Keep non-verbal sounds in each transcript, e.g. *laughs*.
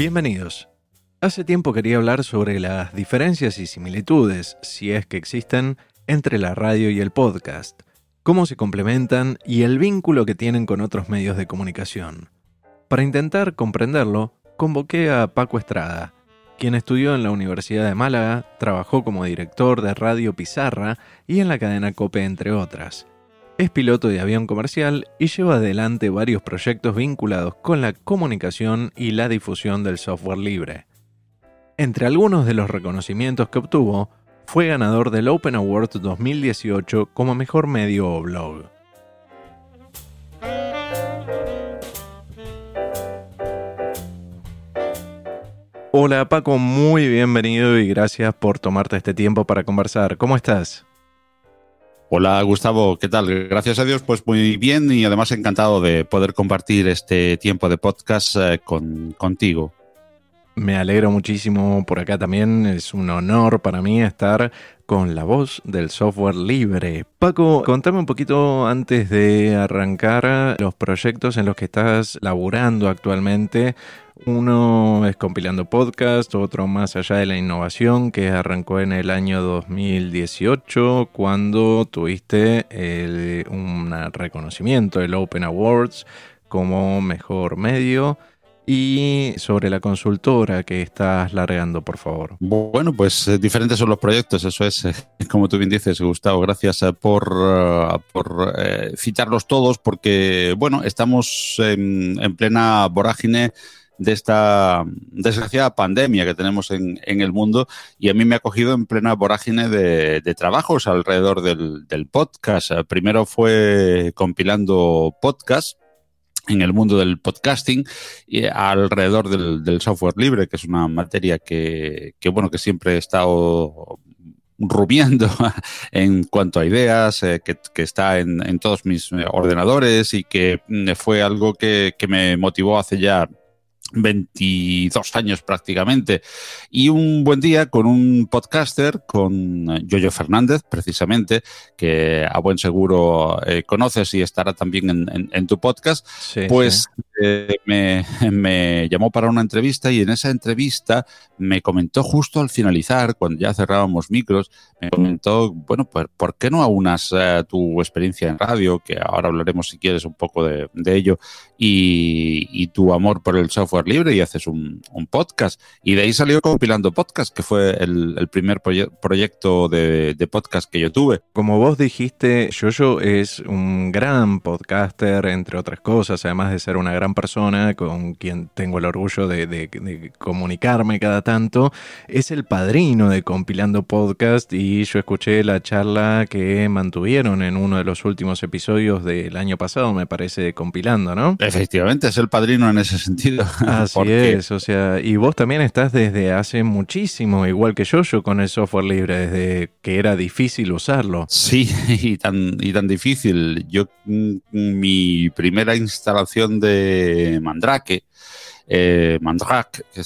Bienvenidos. Hace tiempo quería hablar sobre las diferencias y similitudes, si es que existen, entre la radio y el podcast, cómo se complementan y el vínculo que tienen con otros medios de comunicación. Para intentar comprenderlo, convoqué a Paco Estrada, quien estudió en la Universidad de Málaga, trabajó como director de Radio Pizarra y en la cadena Cope, entre otras. Es piloto de avión comercial y lleva adelante varios proyectos vinculados con la comunicación y la difusión del software libre. Entre algunos de los reconocimientos que obtuvo, fue ganador del Open Award 2018 como mejor medio o blog. Hola Paco, muy bienvenido y gracias por tomarte este tiempo para conversar. ¿Cómo estás? Hola Gustavo, ¿qué tal? Gracias a Dios, pues muy bien y además encantado de poder compartir este tiempo de podcast eh, con, contigo. Me alegro muchísimo por acá también, es un honor para mí estar con la voz del software libre. Paco, contame un poquito antes de arrancar los proyectos en los que estás laburando actualmente. Uno es compilando podcast, otro más allá de la innovación que arrancó en el año 2018 cuando tuviste un reconocimiento, el Open Awards como mejor medio. Y sobre la consultora que estás largando, por favor. Bueno, pues eh, diferentes son los proyectos, eso es, eh, *laughs* como tú bien dices, Gustavo, gracias eh, por, citarlos todos, porque, bueno, estamos en plena vorágine de esta desgraciada pandemia que tenemos en, el mundo y a mí me ha cogido en plena vorágine de, trabajos alrededor del, podcast. Primero fue compilando podcast en el mundo del podcasting y alrededor del, software libre, que es una materia que, bueno, que siempre he estado rumiando *laughs* en cuanto a ideas, eh, que, está en, todos mis ordenadores y que mm, fue algo que, que me motivó hace ya 22 años prácticamente. Y un buen día con un podcaster, con Yoyo Fernández, precisamente, que a buen seguro eh, conoces y estará también en, tu podcast, pues eh, me, me, llamó para una entrevista y en esa entrevista me comentó justo al finalizar, cuando ya cerrábamos micros, me comentó, bueno, pues ¿por qué no aunas eh, tu experiencia en radio, que ahora hablaremos si quieres un poco de, ello, y, tu amor por el software libre y haces un, podcast? Y de ahí salió compilando podcast, que fue el, primer proyecto de, podcast que yo tuve. Como vos dijiste, Yoyo es un gran podcaster, entre otras cosas, además de ser una gran persona con quien tengo el orgullo de, de comunicarme cada tanto, es el padrino de compilando podcast y y yo escuché la charla que mantuvieron en uno de los últimos episodios del año pasado, me parece, compilando, ¿no? Efectivamente, es el padrino en ese sentido. *laughs* Así es, o sea, y vos también estás desde hace muchísimo, igual que yo, yo con el software libre, desde que era difícil usarlo. Sí, *laughs* y tan, y tan difícil. Yo, mm, mi primera instalación de Mandrake, eh, Mandrake, que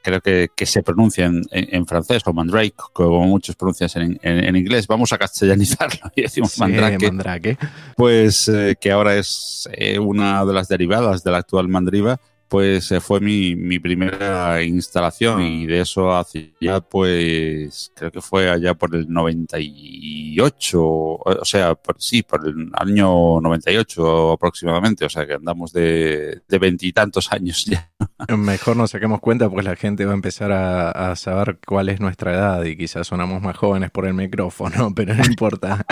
creo que, se pronuncia en, francés, o Mandrake, como muchos pronuncian en, inglés. Vamos a castellanizarlo *laughs* y decimos Mandrake. Pues eh, que ahora es eh, una de las derivadas de la actual Mandriva pues eh, fue mi, mi, primera instalación y de eso hace ya pues creo que fue allá por el 98, o sea, por, sí, por el año 98 aproximadamente, o sea que andamos de veintitantos años ya. *laughs* Mejor nos saquemos cuenta porque la gente va a empezar a, a, saber cuál es nuestra edad y quizás sonamos más jóvenes por el micrófono, *laughs* pero no importa.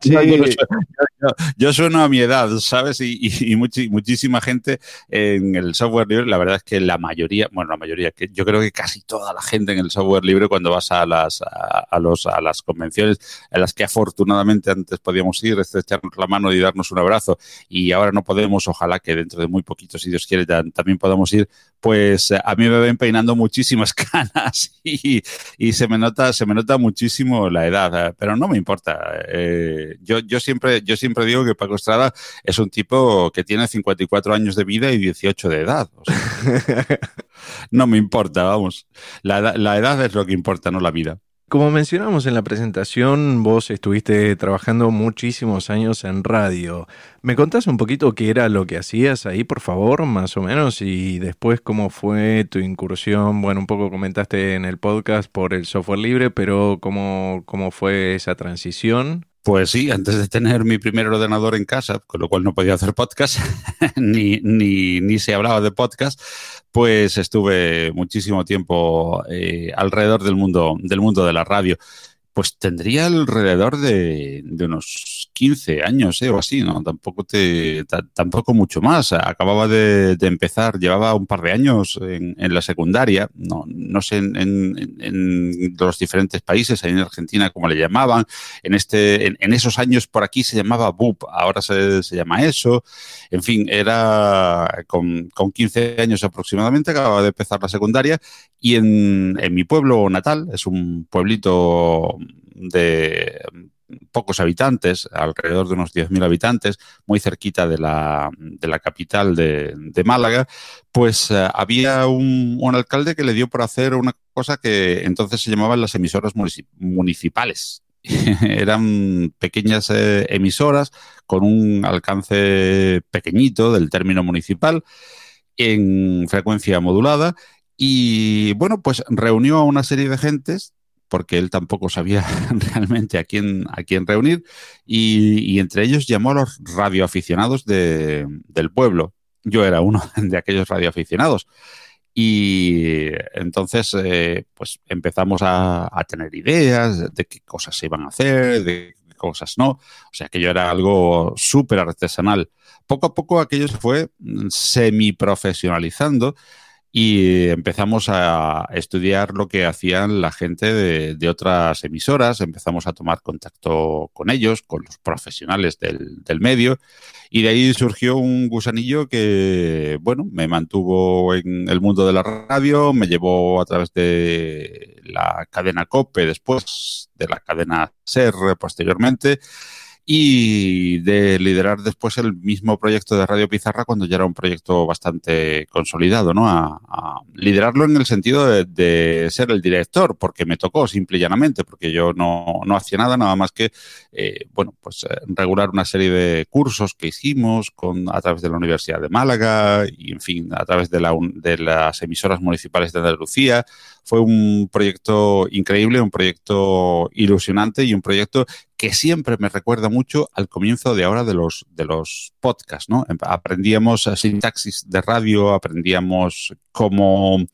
*laughs* yo, sueno a mi edad, ¿sabes? Y, muchísima gente en el software libre, la verdad es que la mayoría, bueno, la mayoría, que yo creo que casi toda la gente en el software libre cuando vas a las, a, los, a las convenciones en las que afortunadamente antes podíamos ir, estrecharnos la mano y darnos un abrazo y ahora no podemos, ojalá que dentro de muy poquitos, si Dios quiere, también podamos ir, pues a mí me ven peinando muchísimas *laughs* canas y, y se me nota, se me nota muchísimo la edad, pero no me importa. Eh, yo, yo, siempre, yo siempre digo que Paco Estrada es un tipo que tiene 54 años de vida y 18 de edad. *laughs* no me importa, vamos. La, la edad es lo que importa, no la vida. Como mencionamos en la presentación, vos estuviste trabajando muchísimos años en radio. ¿Me contás un poquito qué era lo que hacías ahí, por favor, más o menos? Y después cómo fue tu incursión. Bueno, un poco comentaste en el podcast por el software libre, pero cómo, cómo fue esa transición. Pues sí, antes de tener mi primer ordenador en casa, con lo cual no podía hacer podcast, *laughs* ni, ni, ni, se hablaba de podcast, pues estuve muchísimo tiempo eh, alrededor del mundo, del mundo de la radio. Pues tendría alrededor de, de unos 15 años eh, o así, ¿no? Tampoco, te, tampoco mucho más. Acababa de, empezar, llevaba un par de años en, en la secundaria, no, no sé en, en, los diferentes países, en Argentina como le llamaban, en, este, en, esos años por aquí se llamaba BUP, ahora se, se llama eso. En fin, era con, con 15 años aproximadamente, acababa de empezar la secundaria y en, en mi pueblo natal, es un pueblito de pocos habitantes, alrededor de unos 10.000 habitantes, muy cerquita de la, de la capital de, de, Málaga, pues uh, había un, un, alcalde que le dio por hacer una cosa que entonces se llamaban las emisoras municipales. *laughs* Eran pequeñas eh, emisoras con un alcance pequeñito del término municipal en frecuencia modulada y bueno, pues reunió a una serie de gentes porque él tampoco sabía *laughs* realmente a quién, a quién reunir, y, entre ellos llamó a los radioaficionados de, del pueblo. Yo era uno *laughs* de aquellos radioaficionados. Y entonces, eh, pues empezamos a, tener ideas de qué cosas se iban a hacer, de qué cosas no. O sea, que yo era algo súper artesanal. Poco a poco aquello se fue semi-profesionalizando y empezamos a estudiar lo que hacían la gente de, otras emisoras, empezamos a tomar contacto con ellos, con los profesionales del, del, medio, y de ahí surgió un gusanillo que, bueno, me mantuvo en el mundo de la radio, me llevó a través de la cadena COPE, después de la cadena SER posteriormente, y de liderar después el mismo proyecto de Radio Pizarra cuando ya era un proyecto bastante consolidado, ¿no? A, liderarlo en el sentido de, de, ser el director, porque me tocó simple y llanamente, porque yo no, no hacía nada, nada más que, eh, bueno, pues eh, regular una serie de cursos que hicimos con, a través de la Universidad de Málaga y, en fin, a través de, la, de las emisoras municipales de Andalucía. Fue un proyecto increíble, un proyecto ilusionante y un proyecto que siempre me recuerda mucho al comienzo de ahora de los, de los podcasts, ¿no? Aprendíamos sintaxis de radio, aprendíamos cómo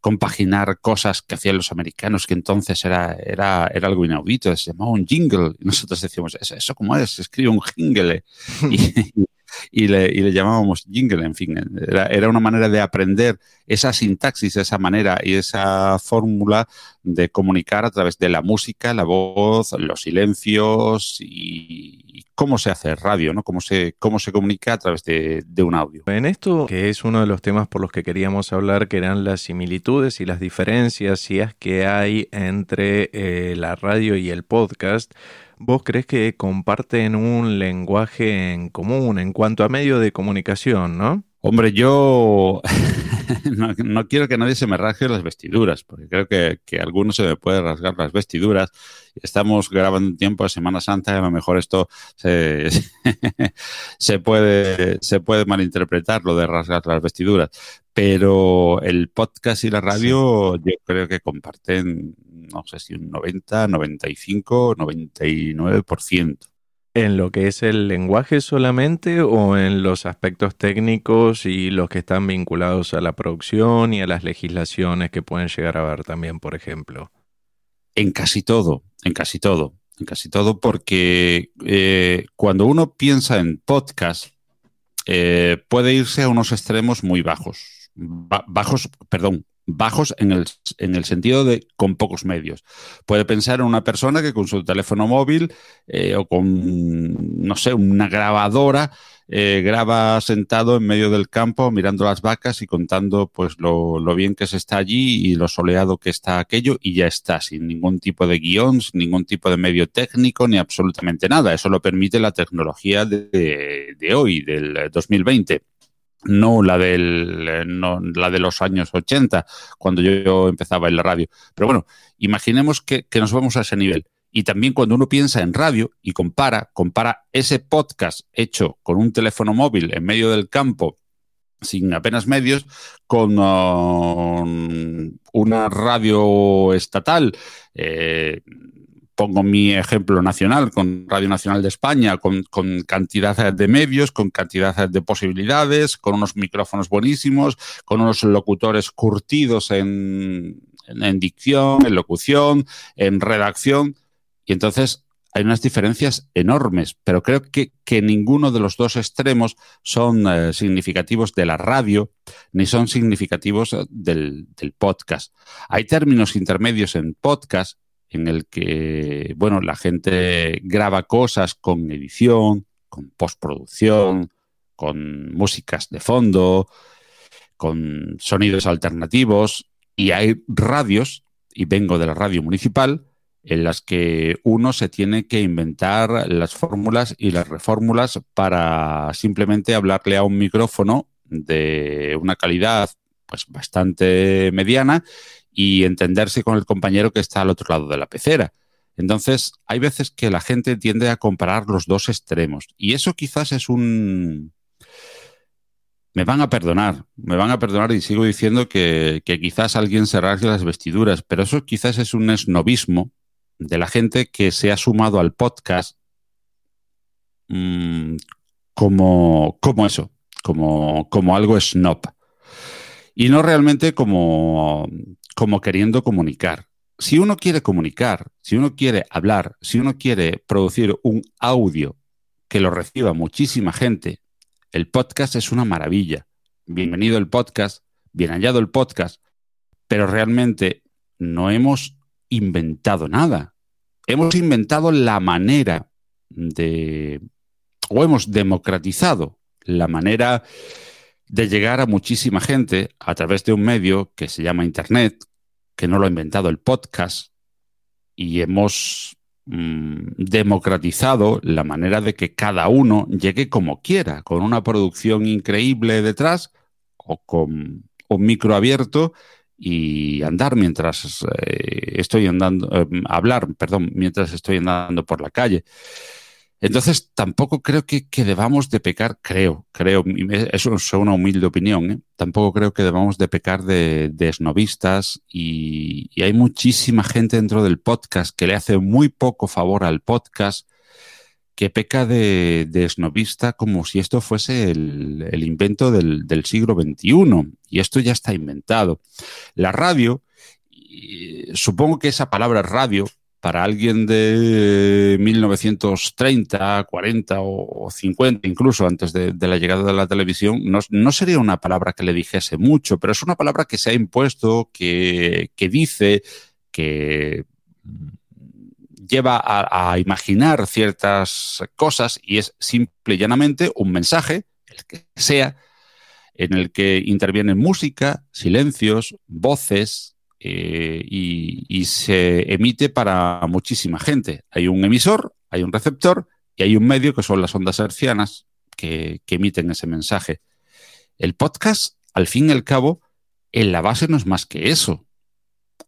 compaginar cosas que hacían los americanos, que entonces era, era, era algo inaudito, se llamaba un jingle, y nosotros decíamos, ¿eso, cómo es? Se escribe un jingle. *laughs* Y, y le, llamábamos jingle, en fin, era, una manera de aprender esa sintaxis, esa manera y esa fórmula de comunicar a través de la música, la voz, los silencios y, cómo se hace radio, ¿no? Cómo se, cómo se comunica a través de, un audio. En esto, que es uno de los temas por los que queríamos hablar, que eran las similitudes y las diferencias, que hay entre eh, la radio y el podcast, ¿Vos crees que comparten un lenguaje en común en cuanto a medio de comunicación, no? Hombre, yo *laughs* no, no, quiero que nadie se me rasgue las vestiduras, porque creo que, que a algunos se me puede rasgar las vestiduras. Estamos grabando un tiempo de Semana Santa y a lo mejor esto se, *laughs* se, puede, se puede malinterpretar, lo de rasgar las vestiduras. Pero el podcast y la radio sí. yo creo que comparten no sé si un 90, 95, 99%. ¿En lo que es el lenguaje solamente o en los aspectos técnicos y los que están vinculados a la producción y a las legislaciones que pueden llegar a ver también, por ejemplo? En casi todo, en casi todo, en casi todo, porque eh, cuando uno piensa en podcast, eh, puede irse a unos extremos muy bajos. Ba bajos, perdón, bajos en el, en el, sentido de con pocos medios. Puede pensar en una persona que con su teléfono móvil eh, o con, no sé, una grabadora eh, graba sentado en medio del campo mirando las vacas y contando pues lo, lo, bien que se está allí y lo soleado que está aquello y ya está, sin ningún tipo de guion, sin ningún tipo de medio técnico ni absolutamente nada. Eso lo permite la tecnología de, de hoy, del 2020 no la, del, no, la de los años 80, cuando yo, empezaba en la radio. Pero bueno, imaginemos que, que nos vamos a ese nivel. Y también cuando uno piensa en radio y compara, compara ese podcast hecho con un teléfono móvil en medio del campo, sin apenas medios, con um, una radio estatal. Eh, pongo mi ejemplo nacional, con Radio Nacional de España, con, con, cantidad de medios, con cantidad de posibilidades, con unos micrófonos buenísimos, con unos locutores curtidos en, dicción, en locución, en redacción. Y entonces hay unas diferencias enormes, pero creo que, ninguno de los dos extremos son eh, significativos de la radio ni son significativos del, podcast. Hay términos intermedios en podcast en el que, bueno, la gente graba cosas con edición, con postproducción, con músicas de fondo, con sonidos alternativos, y hay radios, y vengo de la radio municipal, en las que uno se tiene que inventar las fórmulas y las refórmulas para simplemente hablarle a un micrófono de una calidad pues bastante mediana y entenderse con el compañero que está al otro lado de la pecera. Entonces, hay veces que la gente tiende a comparar los dos extremos y eso quizás es un... Me van a perdonar, me van a perdonar y sigo diciendo que, quizás alguien se rasgue las vestiduras, pero eso quizás es un esnovismo de la gente que se ha sumado al podcast mm, como, como eso, como, como algo snob. Y no realmente como, como queriendo comunicar. Si uno quiere comunicar, si uno quiere hablar, si uno quiere producir un audio que lo reciba muchísima gente, el podcast es una maravilla. Bienvenido el podcast, bien hallado el podcast, pero realmente no hemos inventado nada. Hemos inventado la manera de, o hemos democratizado la manera de llegar a muchísima gente a través de un medio que se llama Internet, que no lo ha inventado el podcast, y hemos mm, democratizado la manera de que cada uno llegue como quiera, con una producción increíble detrás o con un micro abierto y andar mientras eh, estoy andando, eh, hablar, perdón, mientras estoy andando por la calle. Entonces, tampoco creo que, debamos de pecar, creo, creo, eso es una humilde opinión, ¿eh? tampoco creo que debamos de pecar de, esnovistas y, hay muchísima gente dentro del podcast que le hace muy poco favor al podcast, que peca de, de esnovista como si esto fuese el, invento del, siglo XXI. Y esto ya está inventado. La radio, supongo que esa palabra radio, para alguien de 1930, 40 o 50, incluso antes de, la llegada de la televisión, no, sería una palabra que le dijese mucho, pero es una palabra que se ha impuesto, que, dice, que lleva a, imaginar ciertas cosas y es simple y llanamente un mensaje, el que sea, en el que intervienen música, silencios, voces eh, y, se emite para muchísima gente. Hay un emisor, hay un receptor y hay un medio que son las ondas hercianas que, emiten ese mensaje. El podcast, al fin y al cabo, en la base no es más que eso.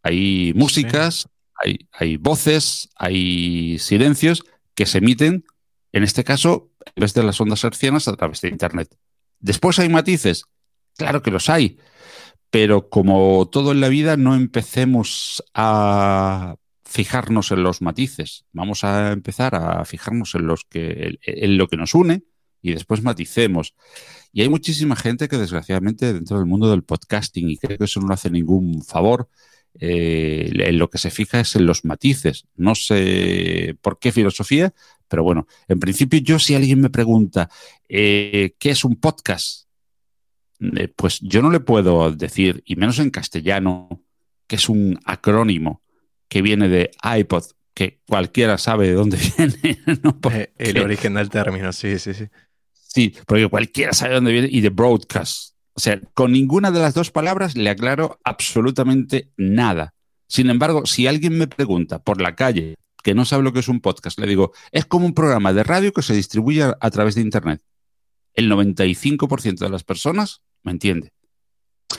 Hay músicas, hay, voces, hay silencios que se emiten, en este caso, en vez de las ondas hercianas, a través de Internet. Después hay matices, claro que los hay, pero como todo en la vida, no empecemos a fijarnos en los matices. Vamos a empezar a fijarnos en, lo que nos une y después maticemos. Y hay muchísima gente que desgraciadamente dentro del mundo del podcasting, y creo que eso no hace ningún favor, eh, en lo que se fija es en los matices. No sé por qué filosofía, pero bueno, en principio yo si alguien me pregunta eh, qué es un podcast, eh, pues yo no le puedo decir, y menos en castellano, que es un acrónimo que viene de iPod, que cualquiera sabe de dónde *laughs* viene. El origen del término, sí, sí, sí. Sí, porque cualquiera sabe de dónde viene, y de broadcast, o sea, con ninguna de las dos palabras le aclaro absolutamente nada. Sin embargo, si alguien me pregunta por la calle que no sabe lo que es un podcast, le digo, es como un programa de radio que se distribuye a, través de Internet. el 95% de las personas me entiende.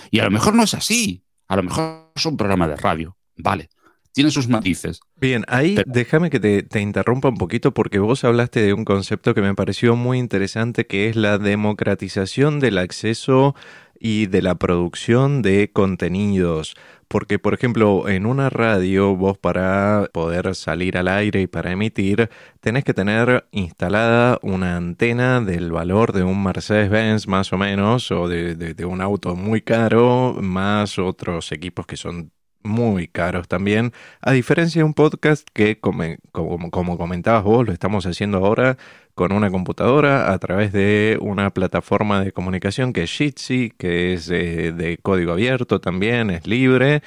Y a lo mejor no es así. A lo mejor es un programa de radio. Vale. Tiene sus matices. Bien, ahí déjame que te, te, interrumpa un poquito porque vos hablaste de un concepto que me pareció muy interesante que es la democratización del acceso y de la producción de contenidos. Porque, por ejemplo, en una radio, vos para poder salir al aire y para emitir, tenés que tener instalada una antena del valor de un Mercedes-Benz más o menos, o de, un auto muy caro, más otros equipos que son muy caros también, a diferencia de un podcast que, como, comentabas vos, lo estamos haciendo ahora con una computadora a través de una plataforma de comunicación que es Jitsi, que es de código abierto también, es libre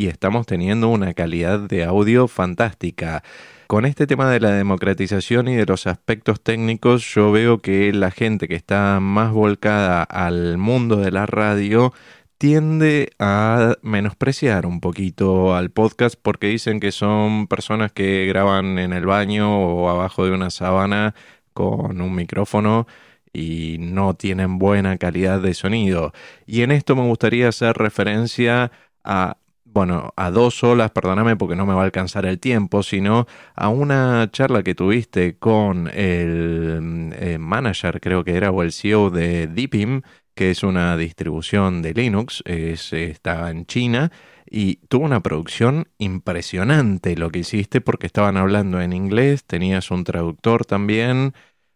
y estamos teniendo una calidad de audio fantástica. Con este tema de la democratización y de los aspectos técnicos, yo veo que la gente que está más volcada al mundo de la radio tiende a menospreciar un poquito al podcast porque dicen que son personas que graban en el baño o abajo de una sábana con un micrófono y no tienen buena calidad de sonido. Y en esto me gustaría hacer referencia a, bueno, a dos olas, perdóname porque no me va a alcanzar el tiempo, sino a una charla que tuviste con el eh, manager, creo que era, o el CEO de Deepim, que es una distribución de Linux, es, en China, y tuvo una producción impresionante lo que hiciste porque estaban hablando en inglés, tenías un traductor también,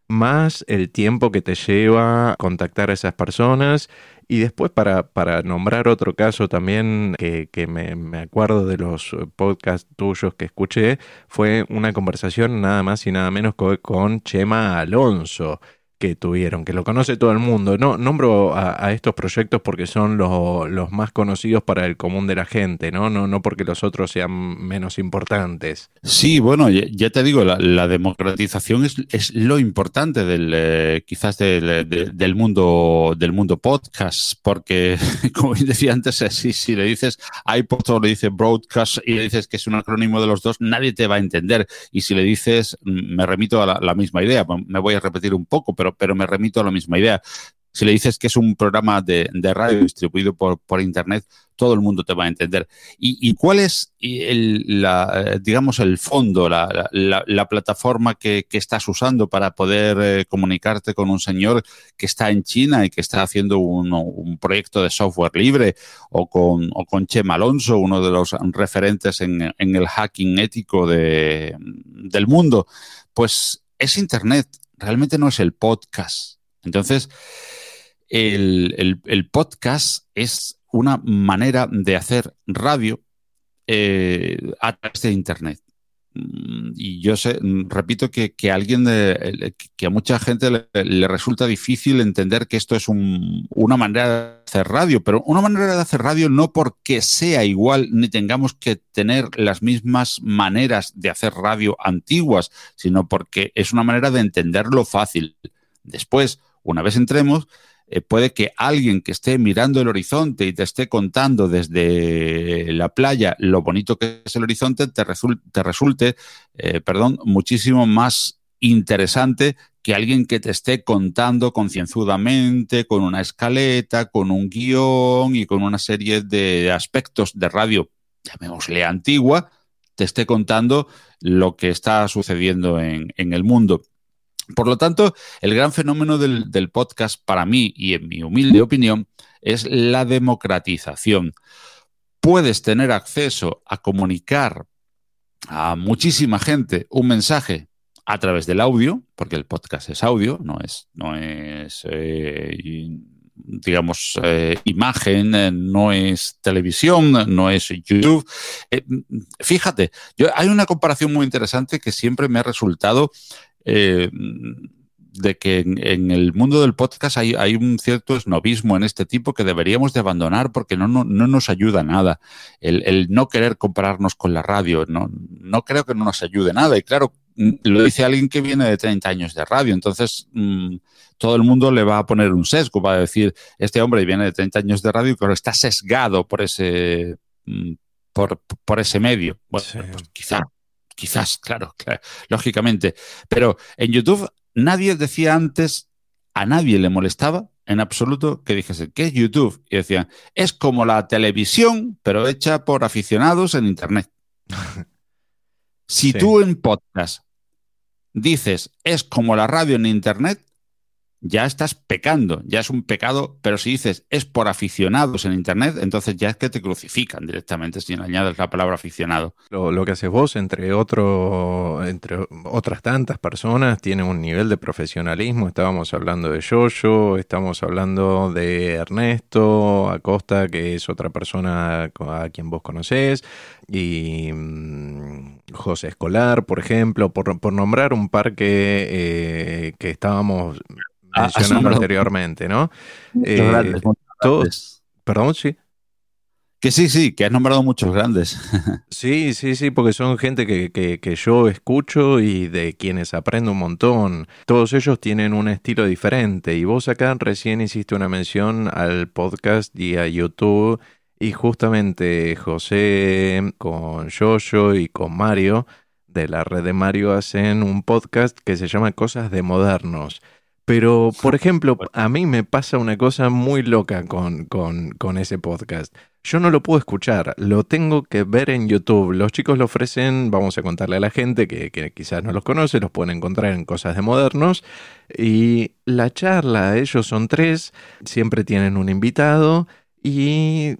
más el tiempo que te lleva contactar a esas personas. Y después, para, para nombrar otro caso también que, que me, acuerdo de los podcasts tuyos que escuché, fue una conversación nada más y nada menos con Chema Alonso que tuvieron, que lo conoce todo el mundo. No nombro a, estos proyectos porque son los más conocidos para el común de la gente, ¿no? No, no porque los otros sean menos importantes. Sí, bueno, ya, te digo, la, democratización es, es, lo importante del eh, quizás del, del, mundo del mundo podcast, porque *laughs* como decía antes, eh, si, si le dices iPod o le dices broadcast y le dices que es un acrónimo de los dos, nadie te va a entender. Y si le dices, mm, me remito a la, la misma idea, me voy a repetir un poco, pero pero, me remito a la misma idea. Si le dices que es un programa de, radio distribuido por, por, Internet, todo el mundo te va a entender. ¿Y, cuál es, el, la, digamos, el fondo, la, la, plataforma que, que, estás usando para poder eh, comunicarte con un señor que está en China y que está haciendo un, un proyecto de software libre o con, o con Chema Alonso, uno de los referentes en, en el hacking ético de, del mundo? Pues es Internet realmente no es el podcast. Entonces, el, podcast es una manera de hacer radio eh, a través de Internet. Mm, y yo sé, mm, repito que, que, alguien de, que a mucha gente le, resulta difícil entender que esto es una manera de hacer radio, pero una manera de hacer radio no porque sea igual ni tengamos que tener las mismas maneras de hacer radio antiguas, sino porque es una manera de entenderlo fácil. Después, una vez entremos, eh, puede que alguien que esté mirando el horizonte y te esté contando desde la playa lo bonito que es el horizonte, te, resulte, eh, perdón, muchísimo más interesante que alguien que te esté contando concienzudamente, con una escaleta, con un guion y con una serie de aspectos de radio, llamémosle antigua, te esté contando lo que está sucediendo en el mundo. Por lo tanto, el gran fenómeno del, podcast para mí y en mi humilde opinión es la democratización. Puedes tener acceso a comunicar a muchísima gente un mensaje a través del audio, porque el podcast es audio, no es, no es eh, digamos, eh, imagen, eh, no es televisión, no es YouTube. fíjate, yo, hay una comparación muy interesante que siempre me ha resultado eh, de que en, el mundo del podcast hay, hay, un cierto esnovismo en este tipo que deberíamos de abandonar porque no, no, no nos ayuda nada. El, el, no querer compararnos con la radio, no, no creo que no nos ayude nada. Y claro, mm, lo dice alguien que viene de 30 años de radio, entonces mmm, todo el mundo le va a poner un sesgo, va a decir, este hombre viene de 30 años de radio, pero está sesgado por ese, mm, por, por ese medio. Bueno, sí. pues quizá Quizás, *laughs* claro, lógicamente. Pero en YouTube nadie decía antes a nadie le molestaba en absoluto que dijese, ¿qué es YouTube? Y decían, es como la televisión, pero hecha por aficionados en Internet. *laughs* si tú en podcast dices, es como la radio en Internet, ya estás pecando, ya es un pecado, pero si dices es por aficionados en Internet, entonces ya es que te crucifican directamente si le añades la palabra aficionado. Lo, que haces vos, entre, otro, entre otras tantas personas, tiene un nivel de profesionalismo. Estábamos hablando de Yoyo, estamos hablando de Ernesto Acosta, que es otra persona a quien vos conocés, y mm, José Escolar, por ejemplo, por, nombrar un par que, eh, que estábamos mencionando anteriormente, ¿no? Eh, todos, perdón, sí. Que sí, sí, que has nombrado muchos grandes. *laughs* sí, sí, sí, porque son gente que, que, que, yo escucho y de quienes aprendo un montón. Todos ellos tienen un estilo diferente y vos acá recién hiciste una mención al podcast y a YouTube y justamente José con Yoyo y con Mario de la red de Mario hacen un podcast que se llama Cosas de Modernos. Pero, por *laughs* ejemplo, a mí me pasa una cosa muy loca con, con, con, ese podcast. Yo no lo puedo escuchar, lo tengo que ver en YouTube. Los chicos lo ofrecen, vamos a contarle a la gente que, que quizás no los conoce, los pueden encontrar en Cosas de Modernos. Y la charla, ellos son tres, siempre tienen un invitado y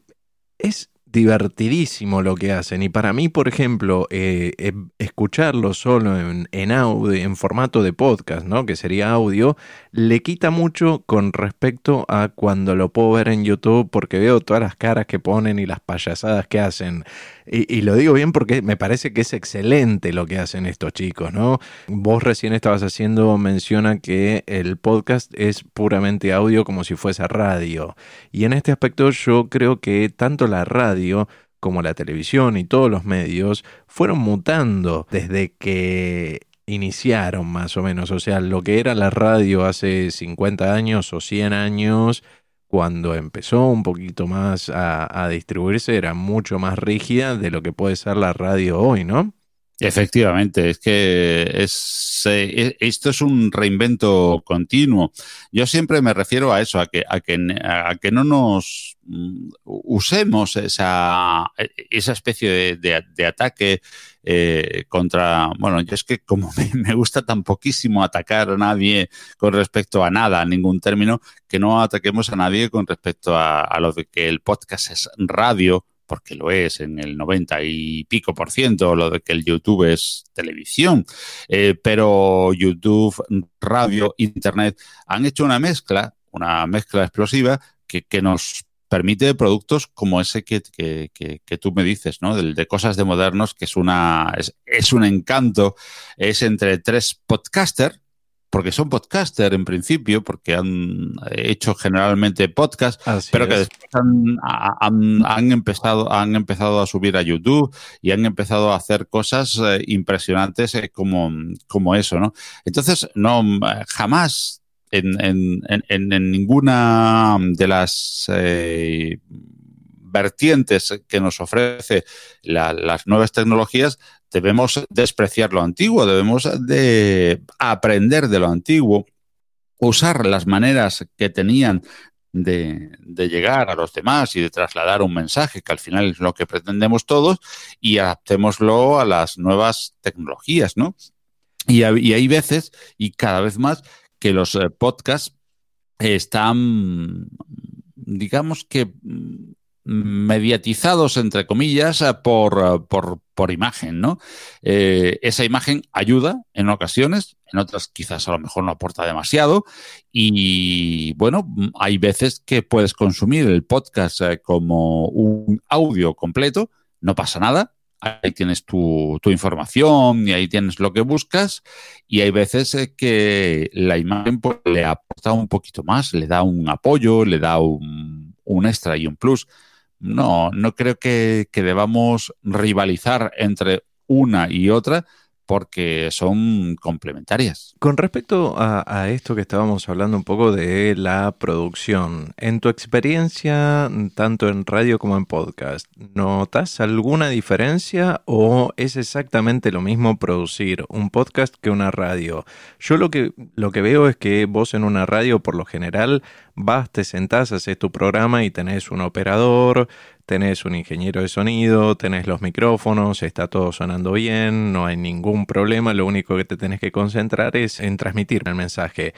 es divertidísimo lo que hacen. Y para mí, por ejemplo, eh, eh, escucharlo solo en, audio, en formato de podcast, ¿no? Que sería audio, le quita mucho con respecto a cuando lo puedo ver en YouTube porque veo todas las caras que ponen y las payasadas que hacen. Y, lo digo bien porque me parece que es excelente lo que hacen estos chicos, ¿no? Vos recién estabas haciendo menciona que el podcast es puramente audio como si fuese radio. Y en este aspecto yo creo que tanto la radio como la televisión y todos los medios fueron mutando desde que iniciaron más o menos. O sea, lo que era la radio hace 50 años o 100 años cuando empezó un poquito más a, distribuirse, era mucho más rígida de lo que puede ser la radio hoy, ¿no? Efectivamente, es que es, eh, esto es un reinvento continuo. Yo siempre me refiero a eso, a que, a que, a que no nos mm, usemos esa, esa especie de ataque eh, contra, bueno, yo es que como *laughs* me, gusta tan poquísimo atacar a nadie con respecto a nada, a ningún término, que no ataquemos a nadie con respecto a, lo de que el podcast es radio, porque lo es en el 90 y pico por ciento, lo de que el YouTube es televisión, eh, pero YouTube, radio, Internet han hecho una mezcla, una mezcla explosiva que, que nos permite productos como ese que, que, tú me dices, ¿no? De, de, cosas de modernos, que es una es, un encanto, es entre tres podcasters, porque son podcasters en principio, porque han hecho generalmente podcast, pero que después han, empezado, han empezado a subir a YouTube y han empezado a hacer cosas eh, impresionantes eh, como, como eso, ¿no? Entonces, no, jamás en, ninguna de las eh, vertientes que nos ofrece las nuevas tecnologías debemos despreciar lo antiguo, debemos de aprender de lo antiguo, usar las maneras que tenían de, llegar a los demás y de trasladar un mensaje, que al final es lo que pretendemos todos, y adaptémoslo a las nuevas tecnologías, ¿no? y hay veces, y cada vez más, que los eh, podcasts están, digamos que mm, mediatizados, entre comillas, eh, por, eh, por, imagen, ¿no? esa imagen ayuda en ocasiones, en otras quizás a lo mejor no aporta demasiado y, bueno, hay veces que puedes consumir el podcast como un audio completo, no pasa nada, ahí tienes tu, información y ahí tienes lo que buscas y hay veces eh, que la imagen pues, le aporta un poquito más, le da un apoyo, le da un, extra y un plus. No, no creo que, debamos rivalizar entre una y otra, porque son complementarias. Con respecto a, esto que estábamos hablando un poco de la producción, en tu experiencia, tanto en radio como en podcast, ¿notas alguna diferencia o es exactamente lo mismo producir un podcast que una radio? Yo lo que, lo que veo es que vos en una radio, por lo general, vas, te sentás, haces tu programa y tenés un operador, tenés un ingeniero de sonido, tenés los micrófonos, está todo sonando bien, no hay ningún problema, lo único que te tenés que concentrar es en transmitir el mensaje.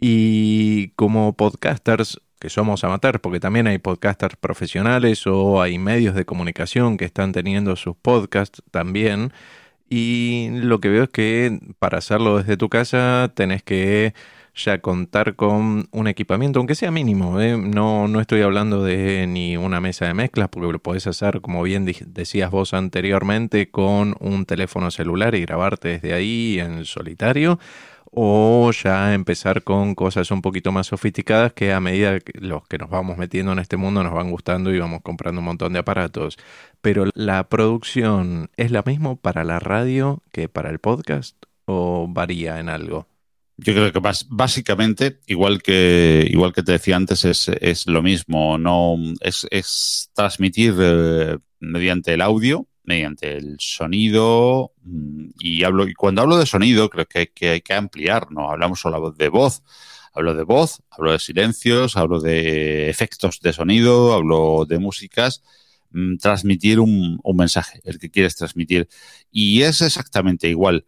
Y como podcasters, que somos amateurs, porque también hay podcasters profesionales o hay medios de comunicación que están teniendo sus podcasts también, y lo que veo es que para hacerlo desde tu casa tenés que ya contar con un equipamiento, aunque sea mínimo. ¿eh? No, no estoy hablando de ni una mesa de mezclas, porque lo podés hacer, como bien decías vos anteriormente, con un teléfono celular y grabarte desde ahí en solitario. O ya empezar con cosas un poquito más sofisticadas que a medida que los que nos vamos metiendo en este mundo nos van gustando y vamos comprando un montón de aparatos. Pero la producción es la misma para la radio que para el podcast o varía en algo? Yo creo que básicamente, igual que, igual que te decía antes, es, lo mismo. No, es, transmitir eh, mediante el audio, mediante el sonido. Mm, y hablo, y cuando hablo de sonido, creo que hay que, hay que ampliar, ¿no? Hablamos solo de voz. Hablo de voz, hablo de silencios, hablo de efectos de sonido, hablo de músicas mm, transmitir un, un, mensaje, el que quieres transmitir. Y es exactamente igual.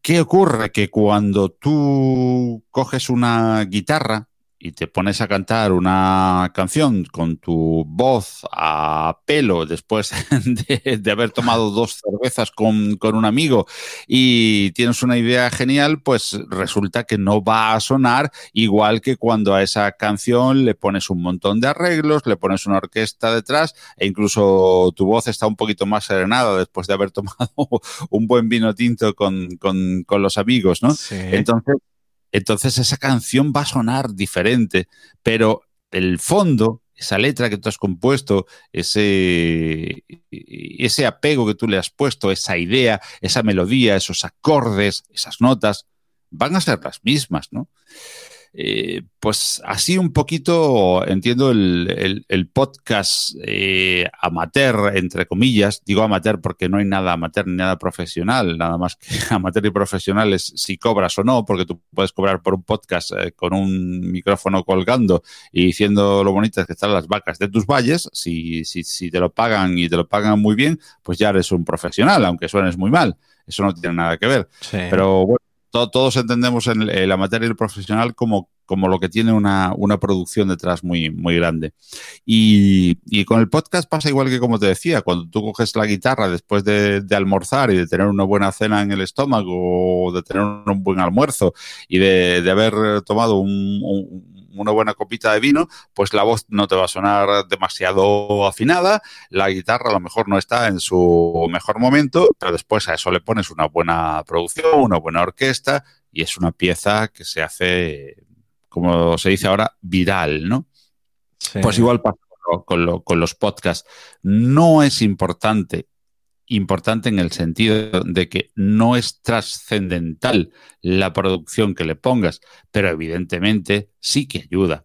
¿Qué ocurre? Que cuando tú coges una guitarra y te pones a cantar una canción con tu voz a pelo después *laughs* de, haber tomado dos cervezas con, un amigo y tienes una idea genial, pues resulta que no va a sonar igual que cuando a esa canción le pones un montón de arreglos, le pones una orquesta detrás e incluso tu voz está un poquito más serenada después de haber *laughs* tomado un buen vino tinto con, los amigos, ¿no? Entonces, entonces esa canción va a sonar diferente, pero el fondo, esa letra que tú has compuesto, ese, ese apego que tú le has puesto, esa idea, esa melodía, esos acordes, esas notas, van a ser las mismas, ¿no? Eh, pues así un poquito entiendo el, podcast eh, amateur, entre comillas. Digo amateur porque no hay nada amateur ni nada profesional, nada más que *laughs* amateur y profesional es si cobras o no, porque tú puedes cobrar por un podcast eh, con un micrófono colgando y diciendo lo bonitas que están las vacas de tus valles. Si, si, si te lo pagan y te lo pagan muy bien, pues ya eres un profesional, aunque suenes muy mal. Eso no tiene nada que ver. Pero bueno todos entendemos en la materia profesional como, como lo que tiene una, producción detrás muy, muy grande. Y, con el podcast pasa igual que como te decía, cuando tú coges la guitarra después de, almorzar y de tener una buena cena en el estómago o de tener un buen almuerzo y de, haber tomado un una buena copita de vino, pues la voz no te va a sonar demasiado afinada, la guitarra a lo mejor no está en su mejor momento, pero después a eso le pones una buena producción, una buena orquesta y es una pieza que se hace, como se dice ahora, viral, ¿no? Pues igual pasa con, con los podcasts. No es importante importante en el sentido de que no es trascendental la producción que le pongas, pero evidentemente sí que ayuda.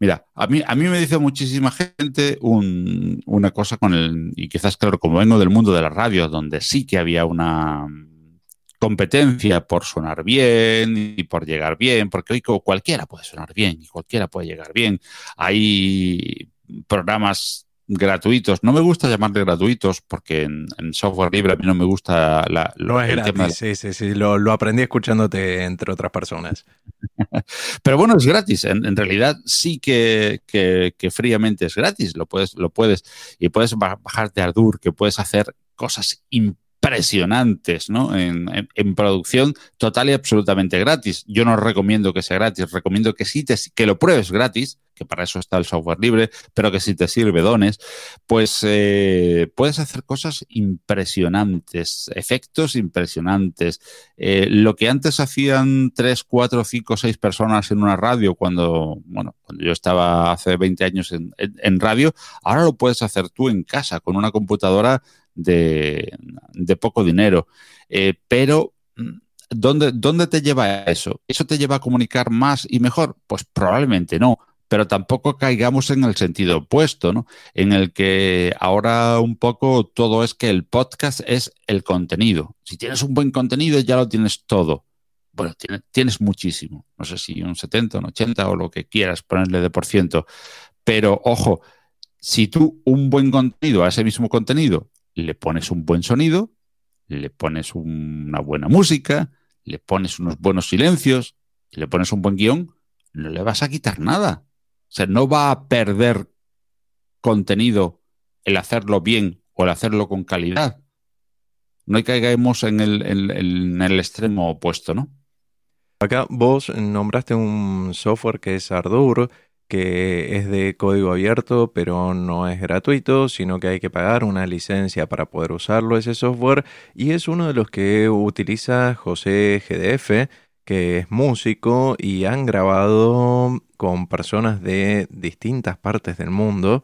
Mira, a mí, a mí me dice muchísima gente una cosa con el, y quizás claro, como vengo del mundo de la radio, donde sí que había una competencia por sonar bien y por llegar bien, porque hoy cualquiera puede sonar bien y cualquiera puede llegar bien. Hay programas gratuitos. No me gusta llamarle gratuitos porque en, software libre a mí no me gusta la, lo, es gratis, sí, sí, sí. Lo, aprendí escuchándote entre otras personas. *laughs* Pero bueno, es gratis. En, realidad sí que, que, fríamente es gratis. Lo puedes, lo puedes. Y puedes bajarte Ardour, que puedes hacer cosas impresionantes, ¿no? En, producción total y absolutamente gratis. Yo no recomiendo que sea gratis, recomiendo que sí te, que lo pruebes gratis que para eso está el software libre, pero que si te sirve dones, pues eh, puedes hacer cosas impresionantes, efectos impresionantes. Eh, lo que antes hacían tres, cuatro, cinco, seis personas en una radio cuando, bueno, cuando yo estaba hace 20 años en, en radio, ahora lo puedes hacer tú en casa con una computadora de, poco dinero. Eh, pero, mm, ¿dónde, ¿dónde te lleva eso? ¿Eso te lleva a comunicar más y mejor? Pues probablemente no pero tampoco caigamos en el sentido opuesto, ¿no? En el que ahora un poco todo es que el podcast es el contenido. Si tienes un buen contenido, ya lo tienes todo. Bueno, tienes, muchísimo. No sé si un 70, un 80 o lo que quieras ponerle de por ciento. Pero ojo, si tú un buen contenido a ese mismo contenido le pones un buen sonido, le pones una buena música, le pones unos buenos silencios, le pones un buen guion, no le vas a quitar nada o sea, no va a perder contenido el hacerlo bien o el hacerlo con calidad. No caigamos en el, en el extremo opuesto, ¿no? Acá vos nombraste un software que es Ardour, que es de código abierto, pero no es gratuito, sino que hay que pagar una licencia para poder usarlo ese software, y es uno de los que utiliza José GDF, que es músico y han grabado con personas de distintas partes del mundo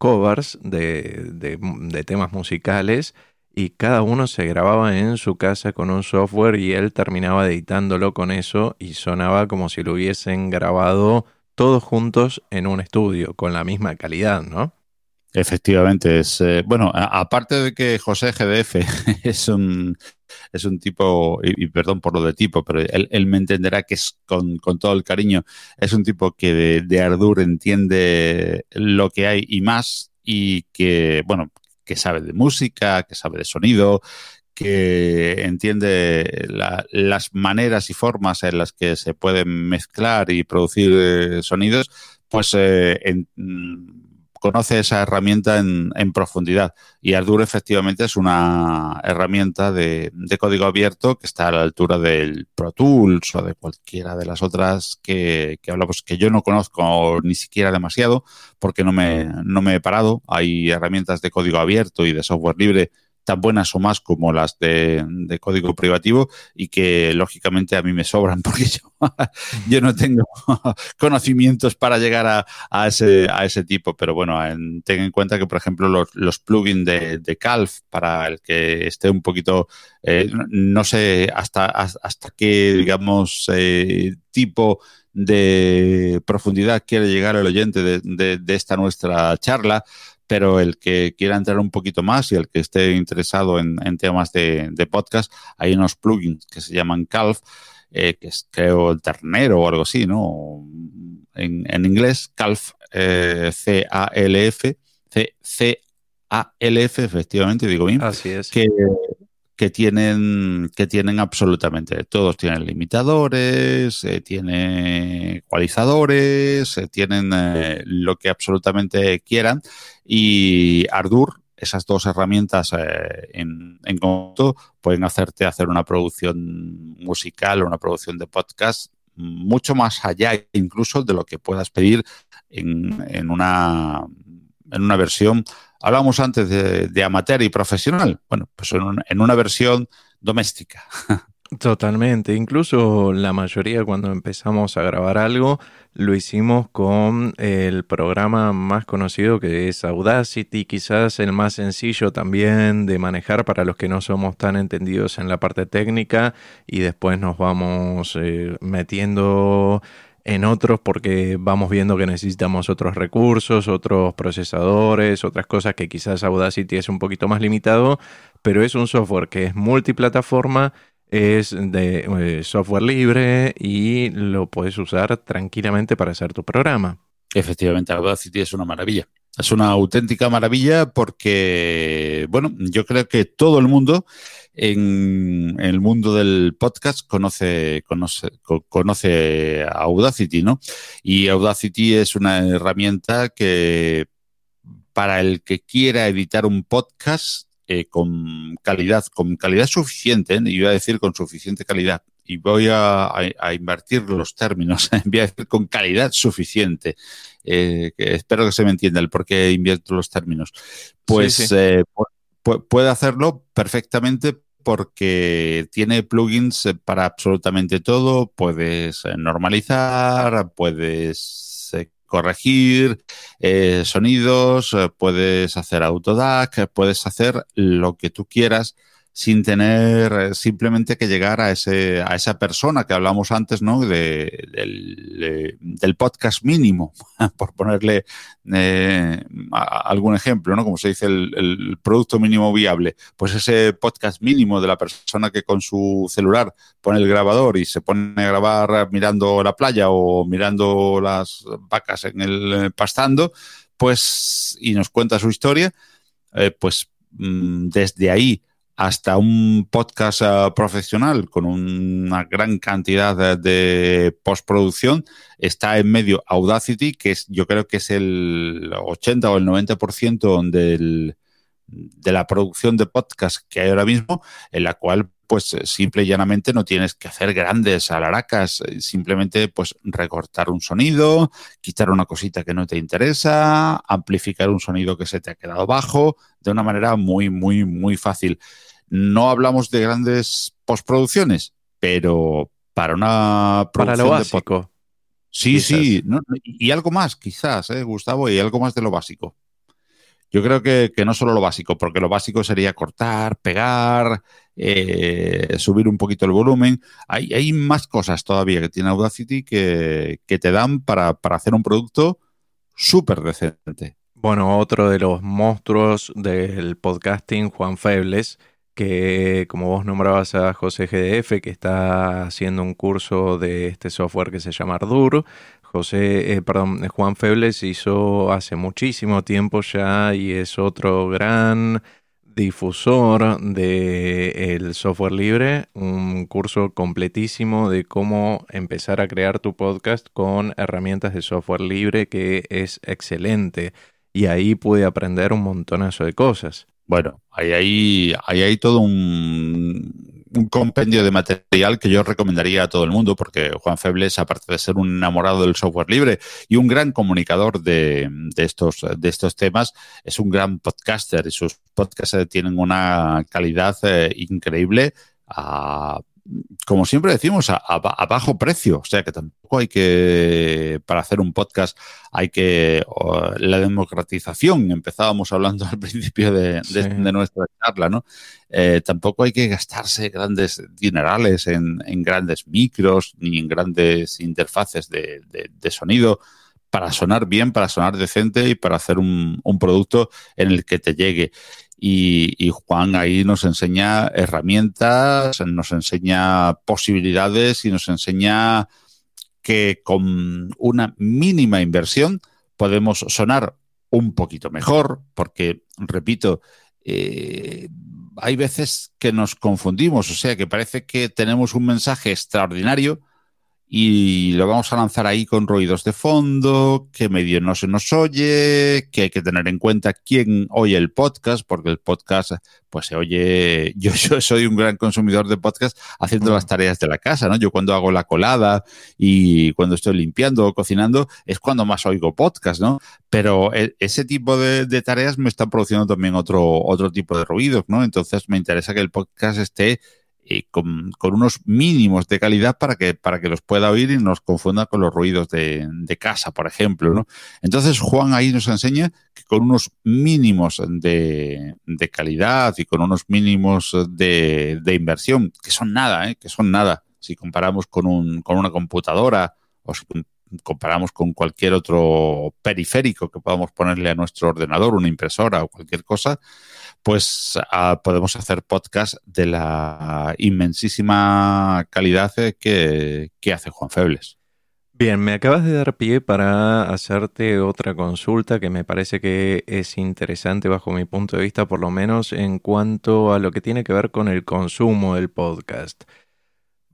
covers de, temas musicales y cada uno se grababa en su casa con un software y él terminaba editándolo con eso y sonaba como si lo hubiesen grabado todos juntos en un estudio con la misma calidad, ¿no? Efectivamente, es eh, bueno, aparte de que José GDF *laughs* es un es un tipo, y, perdón por lo de tipo, pero él, me entenderá que es con, todo el cariño, es un tipo que de, de, entiende lo que hay y más, y que, bueno, que sabe de música, que sabe de sonido, que entiende las maneras y formas en las que se pueden mezclar y producir eh, sonidos, pues eh, en, conoce esa herramienta en, profundidad. Y Ardour efectivamente es una herramienta de, código abierto que está a la altura del Pro Tools o de cualquiera de las otras que, hablamos, que yo no conozco ni siquiera demasiado porque no me he parado. Hay herramientas de código abierto y de software libre tan buenas o más como las de, código privativo y que lógicamente a mí me sobran *laughs* porque yo, no tengo *laughs* conocimientos para llegar a, ese, a ese tipo. Pero bueno, ten en cuenta que, por ejemplo, los, plugins de, Calf, para el que esté un poquito, eh, no sé hasta, hasta qué, digamos, eh, tipo de profundidad quiere llegar el oyente de, de esta nuestra charla, pero el que quiera entrar un poquito más y el que esté interesado en, temas de, podcast, hay unos plugins que se llaman Calf, eh, que es creo el ternero o algo así, ¿no? En, inglés, Calf, eh, C-A-L-F, C-A-L-F, efectivamente, digo bien. Así es. Que, que tienen, que tienen absolutamente todos. Tienen limitadores, eh, tienen ecualizadores, eh, tienen eh, lo que absolutamente quieran. Y Ardour, esas dos herramientas en, en conjunto, pueden hacerte hacer una producción musical o una producción de podcast mucho más allá incluso de lo que puedas pedir en, en una, en una versión Hablábamos antes de, amateur y profesional. Bueno, pues en, una versión doméstica. Totalmente. Incluso la mayoría cuando empezamos a grabar algo lo hicimos con el programa más conocido que es Audacity, quizás el más sencillo también de manejar para los que no somos tan entendidos en la parte técnica y después nos vamos eh, metiendo en otros porque vamos viendo que necesitamos otros recursos, otros procesadores, otras cosas que quizás Audacity es un poquito más limitado, pero es un software que es multiplataforma, es de eh, software libre y lo puedes usar tranquilamente para hacer tu programa. Efectivamente, Audacity es una maravilla. Es una auténtica maravilla porque, bueno, yo creo que todo el mundo en, el mundo del podcast conoce, conoce, conoce Audacity, ¿no? Y Audacity es una herramienta que para el que quiera editar un podcast eh, con calidad, con calidad suficiente, ¿eh? iba a decir con suficiente calidad, y voy a, invertir los términos, *laughs* voy a decir con calidad suficiente. Eh, espero que se me entienda el por qué invierto los términos. Pues puede hacerlo perfectamente porque tiene plugins eh, para absolutamente todo. Puedes eh, normalizar, puedes eh, corregir sonidos, puedes hacer autodac, puedes hacer lo que tú quieras sin tener eh, simplemente que llegar a, ese, a esa persona que hablamos antes, ¿no? De, del, podcast mínimo, *laughs* por ponerle eh, algún ejemplo, ¿no? Como se dice, el, producto mínimo viable. Pues ese podcast mínimo de la persona que con su celular pone el grabador y se pone a grabar mirando la playa o mirando las vacas en el eh, pastando, pues, y nos cuenta su historia, pues mm, desde ahí hasta un podcast eh, profesional con una gran cantidad de, postproducción, está en medio Audacity, que es, yo creo que es el 80 o el 90% del, de la producción de podcast que hay ahora mismo, en la cual pues simple y llanamente no tienes que hacer grandes alaracas, eh, simplemente pues recortar un sonido, quitar una cosita que no te interesa, amplificar un sonido que se te ha quedado bajo, de una manera muy, muy, muy fácil. No hablamos de grandes postproducciones, pero para una producción para lo básico. sí, sí, y algo más, quizás, ¿eh, Gustavo, y algo más de lo básico. Yo creo que, no solo lo básico, porque lo básico sería cortar, pegar, eh, subir un poquito el volumen. Hay, hay, más cosas todavía que tiene Audacity que, que te dan para, para hacer un producto súper decente. Bueno, otro de los monstruos del podcasting, Juan Febles, que como vos nombrabas a José GDF, que está haciendo un curso de este software que se llama Ardour. José, eh, perdón, Juan Febles hizo hace muchísimo tiempo ya y es otro gran difusor del software libre, un curso completísimo de cómo empezar a crear tu podcast con herramientas de software libre que es excelente y ahí pude aprender un montonazo de cosas. Bueno, ahí hay, todo un, compendio de material que yo recomendaría a todo el mundo, porque Juan Febles, aparte de ser un enamorado del software libre y un gran comunicador de, estos, de estos temas, es un gran podcaster y sus podcasts tienen una calidad eh, increíble. A, como siempre decimos, a, bajo precio. O sea que tampoco hay que, para hacer un podcast, hay que, la democratización, empezábamos hablando *laughs* al principio de, nuestra charla, ¿no? Eh, tampoco hay que gastarse grandes dinerales en, grandes micros ni en grandes interfaces de, sonido para sonar bien, para sonar decente y para hacer un, un producto en el que te llegue. Y, Juan ahí nos enseña herramientas, nos enseña posibilidades y nos enseña que con una mínima inversión podemos sonar un poquito mejor, porque, repito, eh, hay veces que nos confundimos, o sea, que parece que tenemos un mensaje extraordinario y lo vamos a lanzar ahí con ruidos de fondo, que medio no se nos oye, que hay que tener en cuenta quién oye el podcast, porque el podcast pues se oye, *laughs* yo, yo soy un gran consumidor de podcast haciendo las tareas de la casa, ¿no? Yo cuando hago la colada y cuando estoy limpiando o cocinando es cuando más oigo podcast, ¿no? Pero e, ese tipo de, de tareas me están produciendo también otro, otro tipo de ruidos, ¿no? Entonces me interesa que el podcast esté con, unos mínimos de calidad para que, para que los pueda oír y nos confunda con los ruidos de, casa, por ejemplo. ¿no? Entonces, Juan ahí nos enseña que con unos mínimos de, calidad y con unos mínimos de, inversión, que son nada, ¿eh? que son nada, si comparamos con, un, con una computadora o si comparamos con cualquier otro periférico que podamos ponerle a nuestro ordenador, una impresora o cualquier cosa, pues ah, podemos hacer podcast de la inmensísima calidad que, que hace Juan Febles. Bien, me acabas de dar pie para hacerte otra consulta que me parece que es interesante bajo mi punto de vista, por lo menos en cuanto a lo que tiene que ver con el consumo del podcast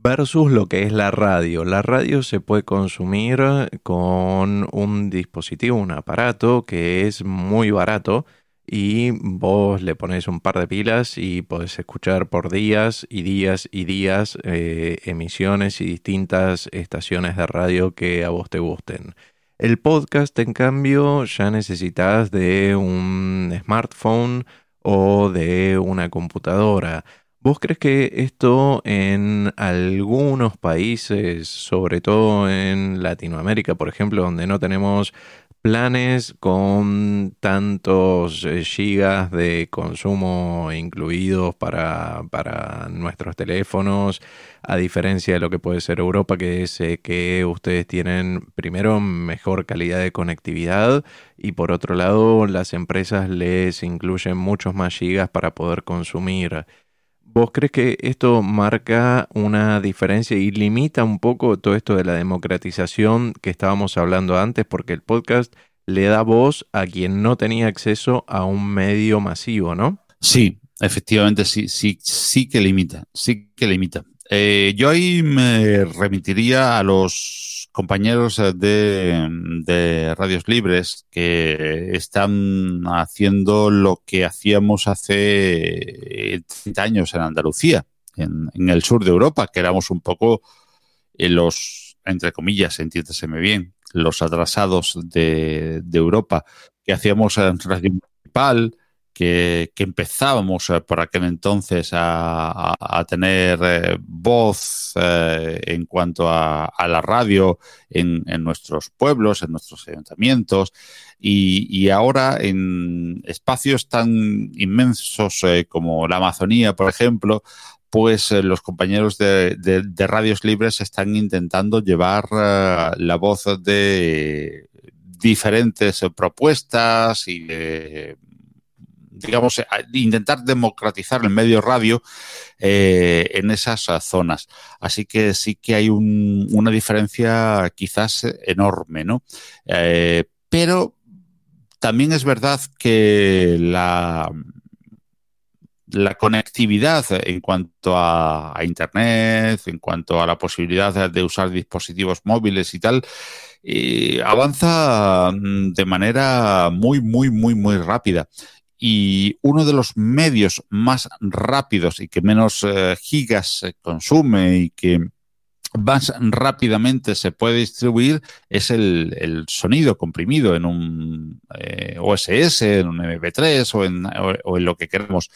versus lo que es la radio. La radio se puede consumir con un dispositivo, un aparato que es muy barato y vos le pones un par de pilas y podés escuchar por días y días y días eh, emisiones y distintas estaciones de radio que a vos te gusten. El podcast, en cambio, ya necesitas de un smartphone o de una computadora. ¿Vos crees que esto en algunos países, sobre todo en Latinoamérica, por ejemplo, donde no tenemos planes con tantos eh, gigas de consumo incluidos para, para nuestros teléfonos, a diferencia de lo que puede ser Europa, que es eh, que ustedes tienen primero mejor calidad de conectividad y por otro lado las empresas les incluyen muchos más gigas para poder consumir. ¿Vos crees que esto marca una diferencia y limita un poco todo esto de la democratización que estábamos hablando antes? Porque el podcast le da voz a quien no tenía acceso a un medio masivo, ¿no? Sí, efectivamente, sí, sí, sí que limita, sí que limita. Eh, yo ahí me remitiría a los compañeros de, de, Radios Libres que están haciendo lo que hacíamos hace 30 años en Andalucía, en, el sur de Europa, que éramos un poco los, entre comillas, entiéndeseme bien, los atrasados de, de Europa, que hacíamos en Radio Municipal, que, empezábamos eh, por aquel entonces a, tener eh, voz eh, en cuanto a, la radio en, nuestros pueblos, en nuestros ayuntamientos, y, ahora en espacios tan inmensos como la Amazonía, por ejemplo, pues los compañeros de, radios libres están intentando llevar la voz de diferentes propuestas y digamos, intentar democratizar el medio radio eh, en esas zonas. Así que sí que hay una diferencia quizás enorme, ¿no? Eh, pero también es verdad que la, la conectividad en cuanto a, Internet, en cuanto a la posibilidad de usar dispositivos móviles y tal, eh, avanza mm, de manera muy, muy, muy, muy rápida y uno de los medios más rápidos y que menos eh, gigas consume y que más rápidamente se puede distribuir es el, sonido comprimido en un eh, OSS, en un MP3 o en, o en lo que queremos.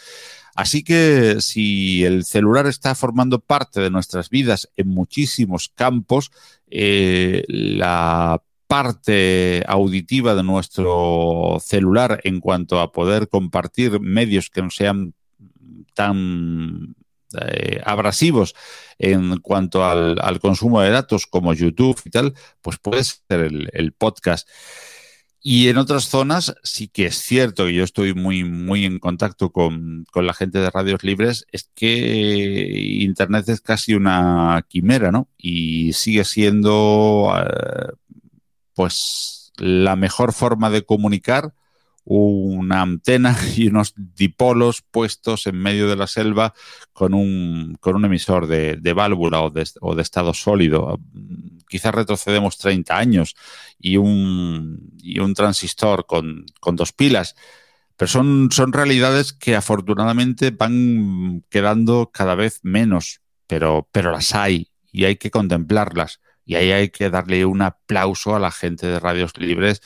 Así que si el celular está formando parte de nuestras vidas en muchísimos campos, eh, la parte auditiva de nuestro celular en cuanto a poder compartir medios que no sean tan eh, abrasivos en cuanto al, consumo de datos como YouTube y tal, pues puede ser el, podcast. Y en otras zonas sí que es cierto, y yo estoy muy, muy en contacto con, la gente de radios libres, es que Internet es casi una quimera, ¿no? Y sigue siendo eh, pues la mejor forma de comunicar una antena *laughs* y unos dipolos puestos en medio de la selva con un, con un emisor de, válvula o de, o de, estado sólido. Quizás retrocedemos 30 años y un, y un transistor con, dos pilas. Pero son, son realidades que afortunadamente van quedando cada vez menos, pero, pero las hay y hay que contemplarlas. Y ahí hay que darle un aplauso a la gente de Radios Libres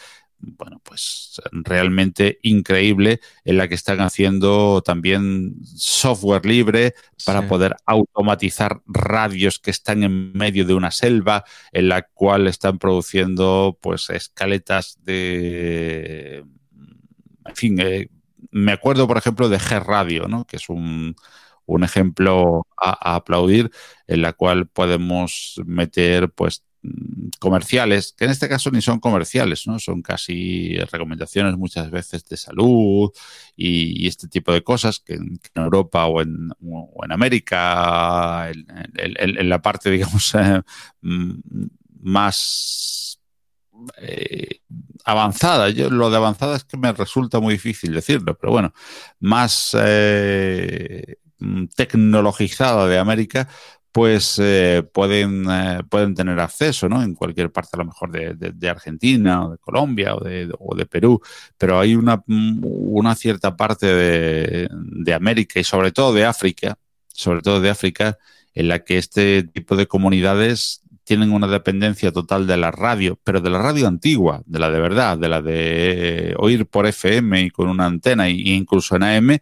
bueno, pues realmente increíble en la que están haciendo también software libre para poder automatizar radios que están en medio de una selva, en la cual están produciendo pues escaletas de... En fin, eh, me acuerdo por ejemplo de G Radio, ¿no? que es un, un ejemplo a, aplaudir en la cual podemos meter pues comerciales, que en este caso ni son comerciales, ¿no? Son casi recomendaciones muchas veces de salud y, este tipo de cosas que, en Europa o en, en América, en, la parte, *laughs* digamos, eh, más eh, avanzada. Yo, lo de avanzada es que me resulta muy difícil decirlo, pero bueno, más eh, Mm, tecnologizada de América, pues eh, pueden, eh, pueden tener acceso, ¿no? En cualquier parte, a lo mejor de, Argentina o de Colombia o de, Perú, pero hay una, mm, una cierta parte de, América y sobre todo de África, sobre todo de África, en la que este tipo de comunidades tienen una dependencia total de la radio, pero de la radio antigua, de la de verdad, de la de oír por FM y con una antena e incluso en AM,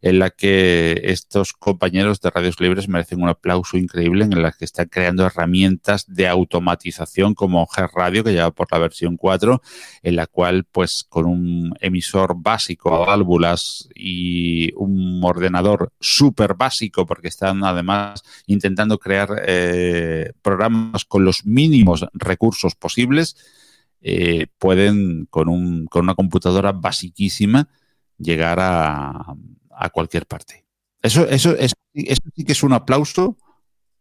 en la que estos compañeros de Radios Libres merecen un aplauso increíble en la que están creando herramientas de automatización como G Radio, que lleva por la versión 4, en la cual, pues, con un emisor básico a válvulas y un ordenador súper básico, porque están además intentando crear eh, programas con los mínimos recursos posibles, eh, pueden, con, un, con una computadora basiquísima, llegar a, a cualquier parte. Eso, eso, eso, sí que es un aplauso,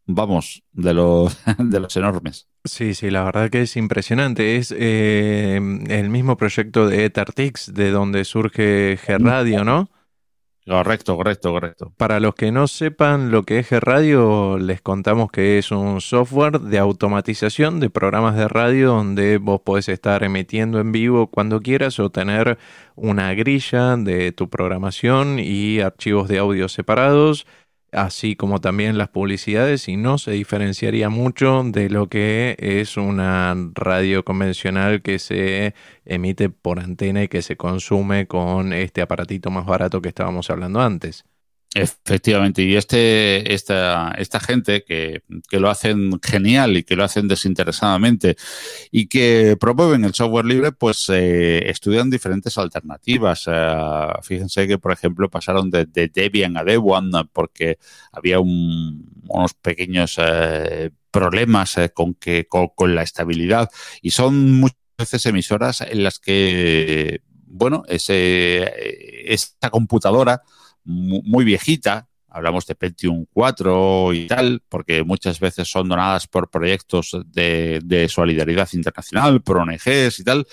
vamos, de los, *laughs* de los enormes. Sí, sí, la verdad que es impresionante. Es eh, el mismo proyecto de Etartix, de donde surge G-Radio, ¿no? Correcto, correcto, correcto. Para los que no sepan lo que es G-Radio, les contamos que es un software de automatización de programas de radio donde vos podés estar emitiendo en vivo cuando quieras o tener una grilla de tu programación y archivos de audio separados así como también las publicidades, y no se diferenciaría mucho de lo que es una radio convencional que se emite por antena y que se consume con este aparatito más barato que estábamos hablando antes. Efectivamente, y este, esta, esta gente que, que, lo hacen genial y que lo hacen desinteresadamente y que promueven el software libre, pues eh, estudian diferentes alternativas. Eh, fíjense que, por ejemplo, pasaron de, Debian a Debian porque había unos pequeños eh, problemas con, que, con, la estabilidad y son muchas veces emisoras en las que, bueno, ese, esta computadora muy viejita, hablamos de Pentium 4 y tal, porque muchas veces son donadas por proyectos de, de solidaridad internacional, por ONGs y tal,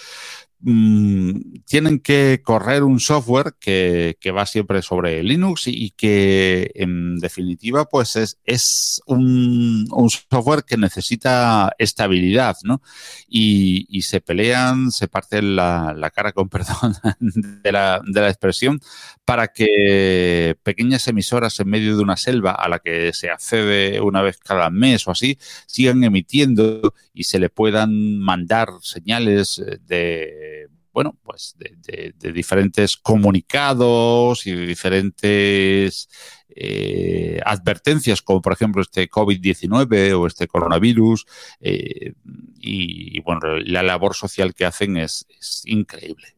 Mm, tienen que correr un software que, va siempre sobre Linux y, que en definitiva pues es, es un, software que necesita estabilidad, ¿no? Y, se pelean, se parten la, cara *laughs* con perdón de la, de la expresión para que pequeñas emisoras en medio de una selva a la que se accede una vez cada mes o así sigan emitiendo y se le puedan mandar señales de bueno, pues de, diferentes comunicados y de diferentes eh, advertencias, como por ejemplo este COVID-19 o este coronavirus. Eh, y, bueno, la labor social que hacen es increíble.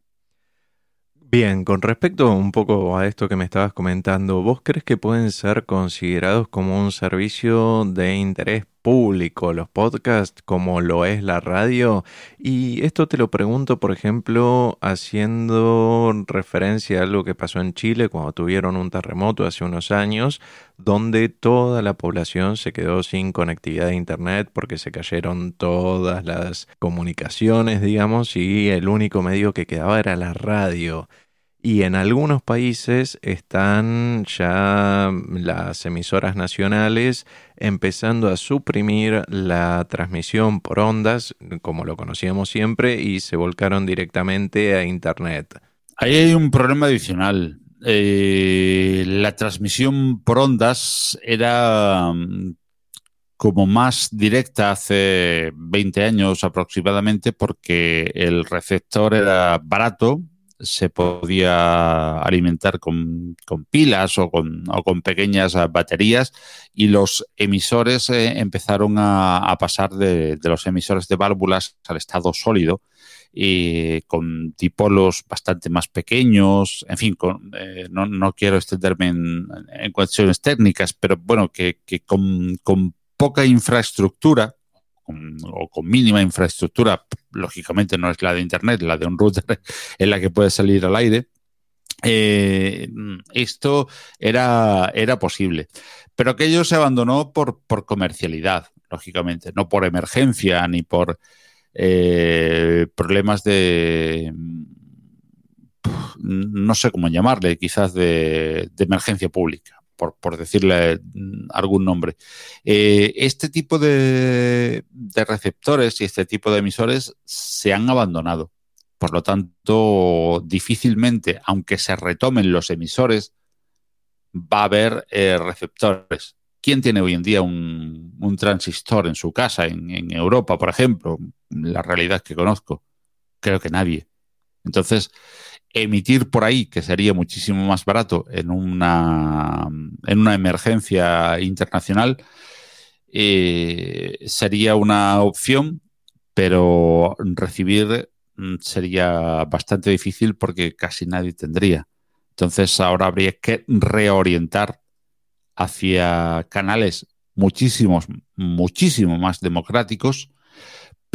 Bien, con respecto un poco a esto que me estabas comentando, ¿vos crees que pueden ser considerados como un servicio de interés público los podcasts como lo es la radio? Y esto te lo pregunto, por ejemplo, haciendo referencia a algo que pasó en Chile cuando tuvieron un terremoto hace unos años, donde toda la población se quedó sin conectividad de Internet porque se cayeron todas las comunicaciones, digamos, y el único medio que quedaba era la radio. Y en algunos países están ya las emisoras nacionales empezando a suprimir la transmisión por ondas, como lo conocíamos siempre, y se volcaron directamente a Internet. Ahí hay un problema adicional. Eh, la transmisión por ondas era mm, como más directa hace 20 años aproximadamente porque el receptor era barato, se podía alimentar con, pilas o con, o con, pequeñas baterías y los emisores eh, empezaron a, pasar de, los emisores de válvulas al estado sólido y con dipolos bastante más pequeños, en fin, con, eh, no, no, quiero extenderme en, en, cuestiones técnicas, pero bueno, que, que con, con poca infraestructura, o con mínima infraestructura, lógicamente no es la de Internet, la de un router *laughs* en la que puede salir al aire, eh, esto era, era posible. Pero aquello se abandonó por, por comercialidad, lógicamente, no por emergencia ni por eh, problemas de no sé cómo llamarle, quizás de emergencia pública por, decirle mm, algún nombre. Eh, este tipo de, receptores y este tipo de emisores se han abandonado. Por lo tanto, difícilmente, aunque se retomen los emisores, va a haber eh, receptores. ¿Quién tiene hoy en día un, transistor en su casa, en, en, Europa, por ejemplo? La realidad que conozco. Creo que nadie. Entonces, emitir por ahí, que sería muchísimo más barato en una, en una emergencia internacional, eh, sería una opción, pero recibir mm, sería bastante difícil porque casi nadie tendría. Entonces ahora habría que reorientar hacia canales muchísimos, muchísimo más democráticos,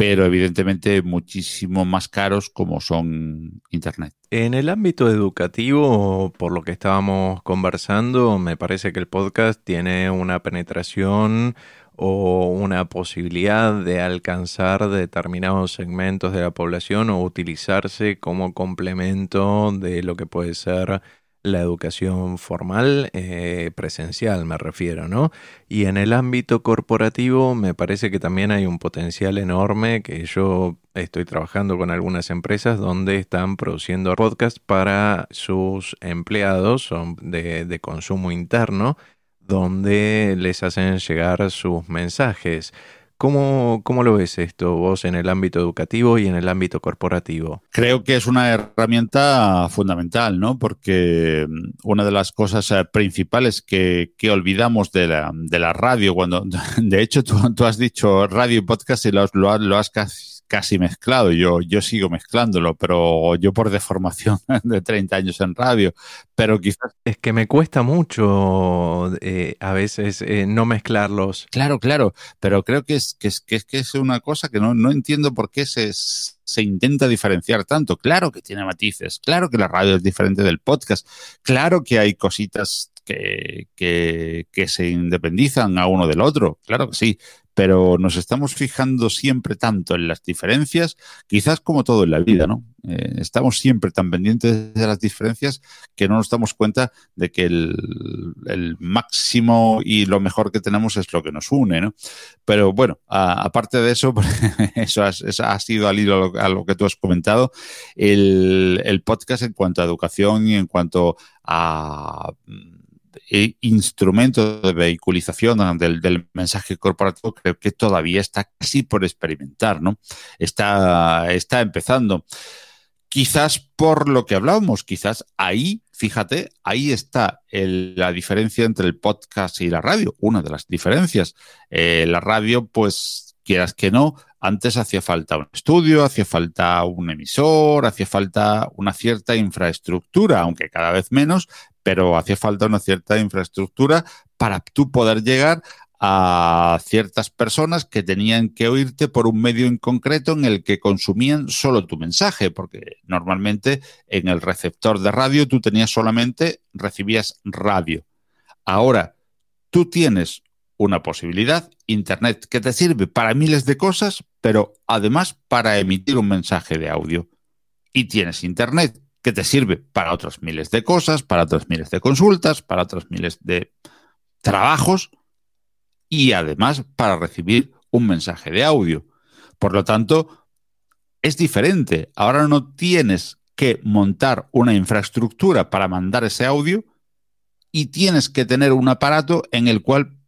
pero evidentemente muchísimo más caros como son Internet. En el ámbito educativo, por lo que estábamos conversando, me parece que el podcast tiene una penetración o una posibilidad de alcanzar determinados segmentos de la población o utilizarse como complemento de lo que puede ser la educación formal, eh, presencial me refiero, ¿no? Y en el ámbito corporativo me parece que también hay un potencial enorme que yo estoy trabajando con algunas empresas donde están produciendo podcasts para sus empleados son de, de consumo interno, donde les hacen llegar sus mensajes. ¿Cómo, ¿Cómo, lo ves esto vos en el ámbito educativo y en el ámbito corporativo? Creo que es una herramienta fundamental, ¿no? Porque mm, una de las cosas eh, principales que, que olvidamos de la, de la, radio, cuando, *laughs* de hecho, tú, tú, has dicho radio y podcast y lo, lo, lo has casi casi mezclado. Yo, yo sigo mezclándolo, pero yo por deformación *laughs* de 30 años en radio. Pero quizás. Es que me cuesta mucho eh, a veces eh, no mezclarlos. Claro, claro. Pero creo que es, que es, que es, que es una cosa que no, no entiendo por qué se, se intenta diferenciar tanto. Claro que tiene matices. Claro que la radio es diferente del podcast. Claro que hay cositas que, que, que, se independizan a uno del otro, claro que sí, pero nos estamos fijando siempre tanto en las diferencias, quizás como todo en la vida, ¿no? Eh, estamos siempre tan pendientes de las diferencias que no nos damos cuenta de que el, máximo y lo mejor que tenemos es lo que nos une, ¿no? Pero bueno, aparte de eso, *laughs* eso, has, eso, ha sido al hilo a lo, que tú has comentado, el podcast en cuanto a educación y en cuanto a instrumento de vehiculización del, mensaje corporativo creo que todavía está casi por experimentar, ¿no? Está, está empezando. Quizás por lo que hablábamos, quizás ahí, fíjate, ahí está la diferencia entre el podcast y la radio, una de las diferencias. Eh, la radio, pues, quieras que no, antes hacía falta un estudio, hacía falta un emisor, hacía falta una cierta infraestructura, aunque cada vez menos, pero hacía falta una cierta infraestructura para tú poder llegar a ciertas personas que tenían que oírte por un medio en concreto en el que consumían solo tu mensaje, porque normalmente en el receptor de radio tú tenías solamente, recibías radio. Ahora, tú tienes una posibilidad, Internet, que te sirve para miles de cosas, pero además para emitir un mensaje de audio. Y tienes Internet, que te sirve para otras miles de cosas, para otras miles de consultas, para otras miles de trabajos y además para recibir un mensaje de audio. Por lo tanto, es diferente. Ahora no tienes que montar una infraestructura para mandar ese audio y tienes que tener un aparato en el cual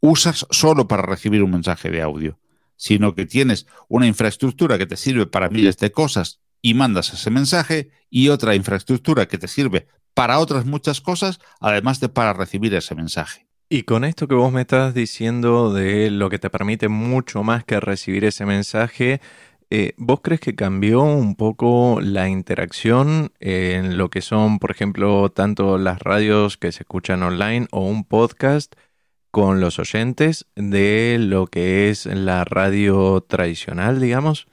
usas solo para recibir un mensaje de audio, sino que tienes una infraestructura que te sirve para miles de cosas y mandas ese mensaje y otra infraestructura que te sirve para otras muchas cosas, además de para recibir ese mensaje. Y con esto que vos me estás diciendo de lo que te permite mucho más que recibir ese mensaje, eh, ¿vos crees que cambió un poco la interacción en lo que son, por ejemplo, tanto las radios que se escuchan online o un podcast con los oyentes de lo que es la radio tradicional, digamos?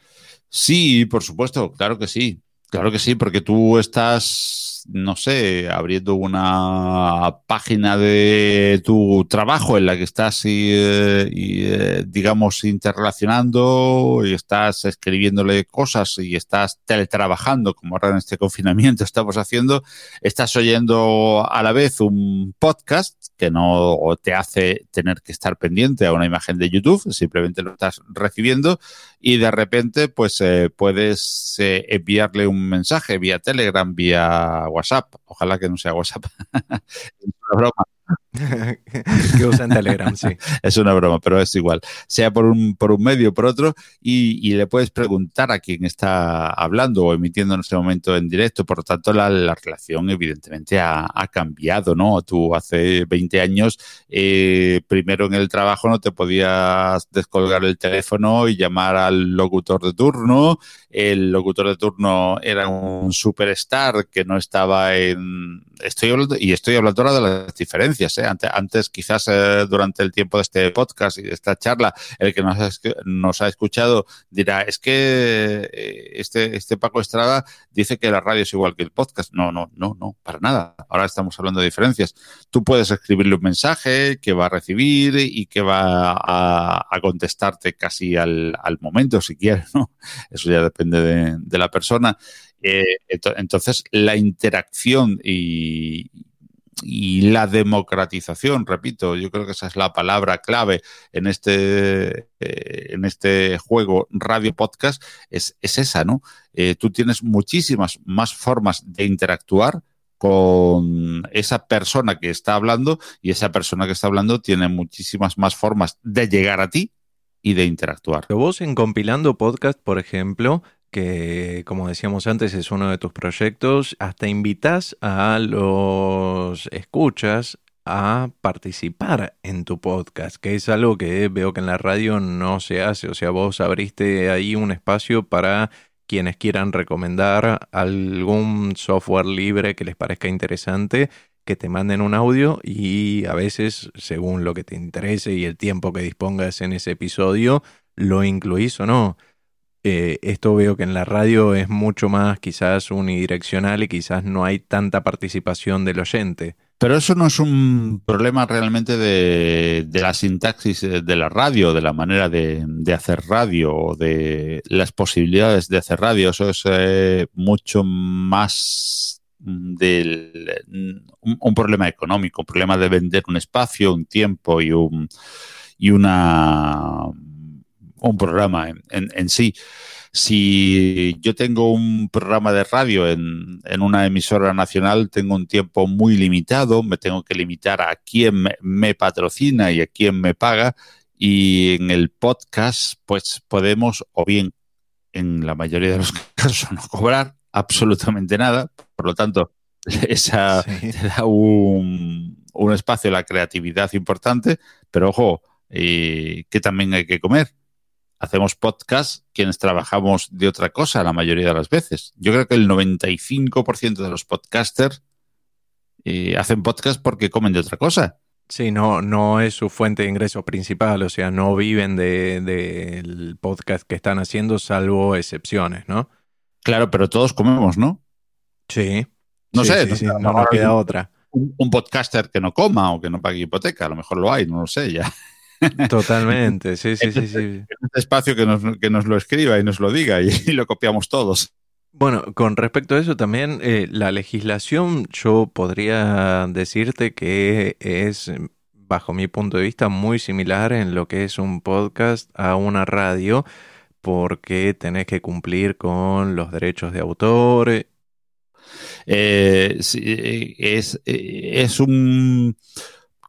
Sí, por supuesto, claro que sí. Claro que sí, porque tú estás, no sé, abriendo una página de tu trabajo en la que estás, y, y, eh, digamos, interrelacionando y estás escribiéndole cosas y estás teletrabajando, como ahora en este confinamiento *laughs* estamos haciendo, estás oyendo a la vez un podcast que no te hace tener que estar pendiente a una imagen de YouTube, simplemente lo estás recibiendo y de repente pues eh, puedes eh, enviarle un mensaje vía Telegram, vía WhatsApp. Ojalá que no sea WhatsApp. *laughs* *laughs* que usan Telegram, sí. *laughs* es una broma, pero es igual. Sea por un, por un medio o por otro, y, le puedes preguntar a quien está hablando o emitiendo en ese momento en directo. Por lo tanto, la, relación evidentemente ha, cambiado, ¿no? Tú hace 20 años, eh, primero en el trabajo no te podías descolgar el teléfono y llamar al locutor de turno. El locutor de turno era un superstar que no estaba en... Estoy hablando, y estoy hablando ahora de las diferencias, ¿eh? Antes, quizás eh, durante el tiempo de este podcast y de esta charla, el que nos ha, escuchado dirá, es que eh, este, este Paco Estrada dice que la radio es igual que el podcast. No, no, no, no, para nada. Ahora estamos hablando de diferencias. Tú puedes escribirle un mensaje que va a recibir y que va a, contestarte casi al, momento, si quieres, ¿no? Eso ya depende de, la persona. Eh, entonces, la interacción y, y la democratización, repito, yo creo que esa es la palabra clave en este, eh, en este juego radio podcast, es, esa, ¿no? Eh, tú tienes muchísimas más formas de interactuar con esa persona que está hablando y esa persona que está hablando tiene muchísimas más formas de llegar a ti y de interactuar. Vos en compilando podcast, por ejemplo, que como decíamos antes es uno de tus proyectos, hasta invitas a los escuchas a participar en tu podcast, que es algo que veo que en la radio no se hace, o sea, vos abriste ahí un espacio para quienes quieran recomendar algún software libre que les parezca interesante, que te manden un audio y a veces, según lo que te interese y el tiempo que dispongas en ese episodio, lo incluís o no. Eh, esto veo que en la radio es mucho más quizás unidireccional y quizás no hay tanta participación del oyente. Pero eso no es un problema realmente de, la sintaxis de la radio, de la manera de, hacer radio o de las posibilidades de hacer radio. Eso es eh, mucho más del un, problema económico, un problema de vender un espacio, un tiempo y un y una un programa en, sí. Si yo tengo un programa de radio en, una emisora nacional, tengo un tiempo muy limitado, me tengo que limitar a quién me, patrocina y a quién me paga. Y en el podcast, pues podemos, o bien en la mayoría de los *laughs* casos, no cobrar absolutamente nada. Por lo tanto, *laughs* esa da un, un, espacio a la creatividad importante, pero ojo, eh, que también hay que comer hacemos podcast quienes trabajamos de otra cosa la mayoría de las veces. Yo creo que el 95% de los podcasters eh, hacen podcast porque comen de otra cosa. Sí, no, no es su fuente de ingreso principal, o sea, no viven del de, podcast que están haciendo, salvo excepciones, ¿no? Claro, pero todos comemos, ¿no? Sí. No sé, no, no, queda otra. Un, un, podcaster que no coma o que no pague hipoteca, a lo mejor lo hay, no lo sé ya. Totalmente, sí, sí, sí, sí. *laughs* Este espacio que nos, que nos lo escriba y nos lo diga y, lo copiamos todos. Bueno, con respecto a eso también, eh, la legislación yo podría decirte que es, bajo mi punto de vista, muy similar en lo que es un podcast a una radio, porque tenés que cumplir con los derechos de autor. Eh, eh, es, es un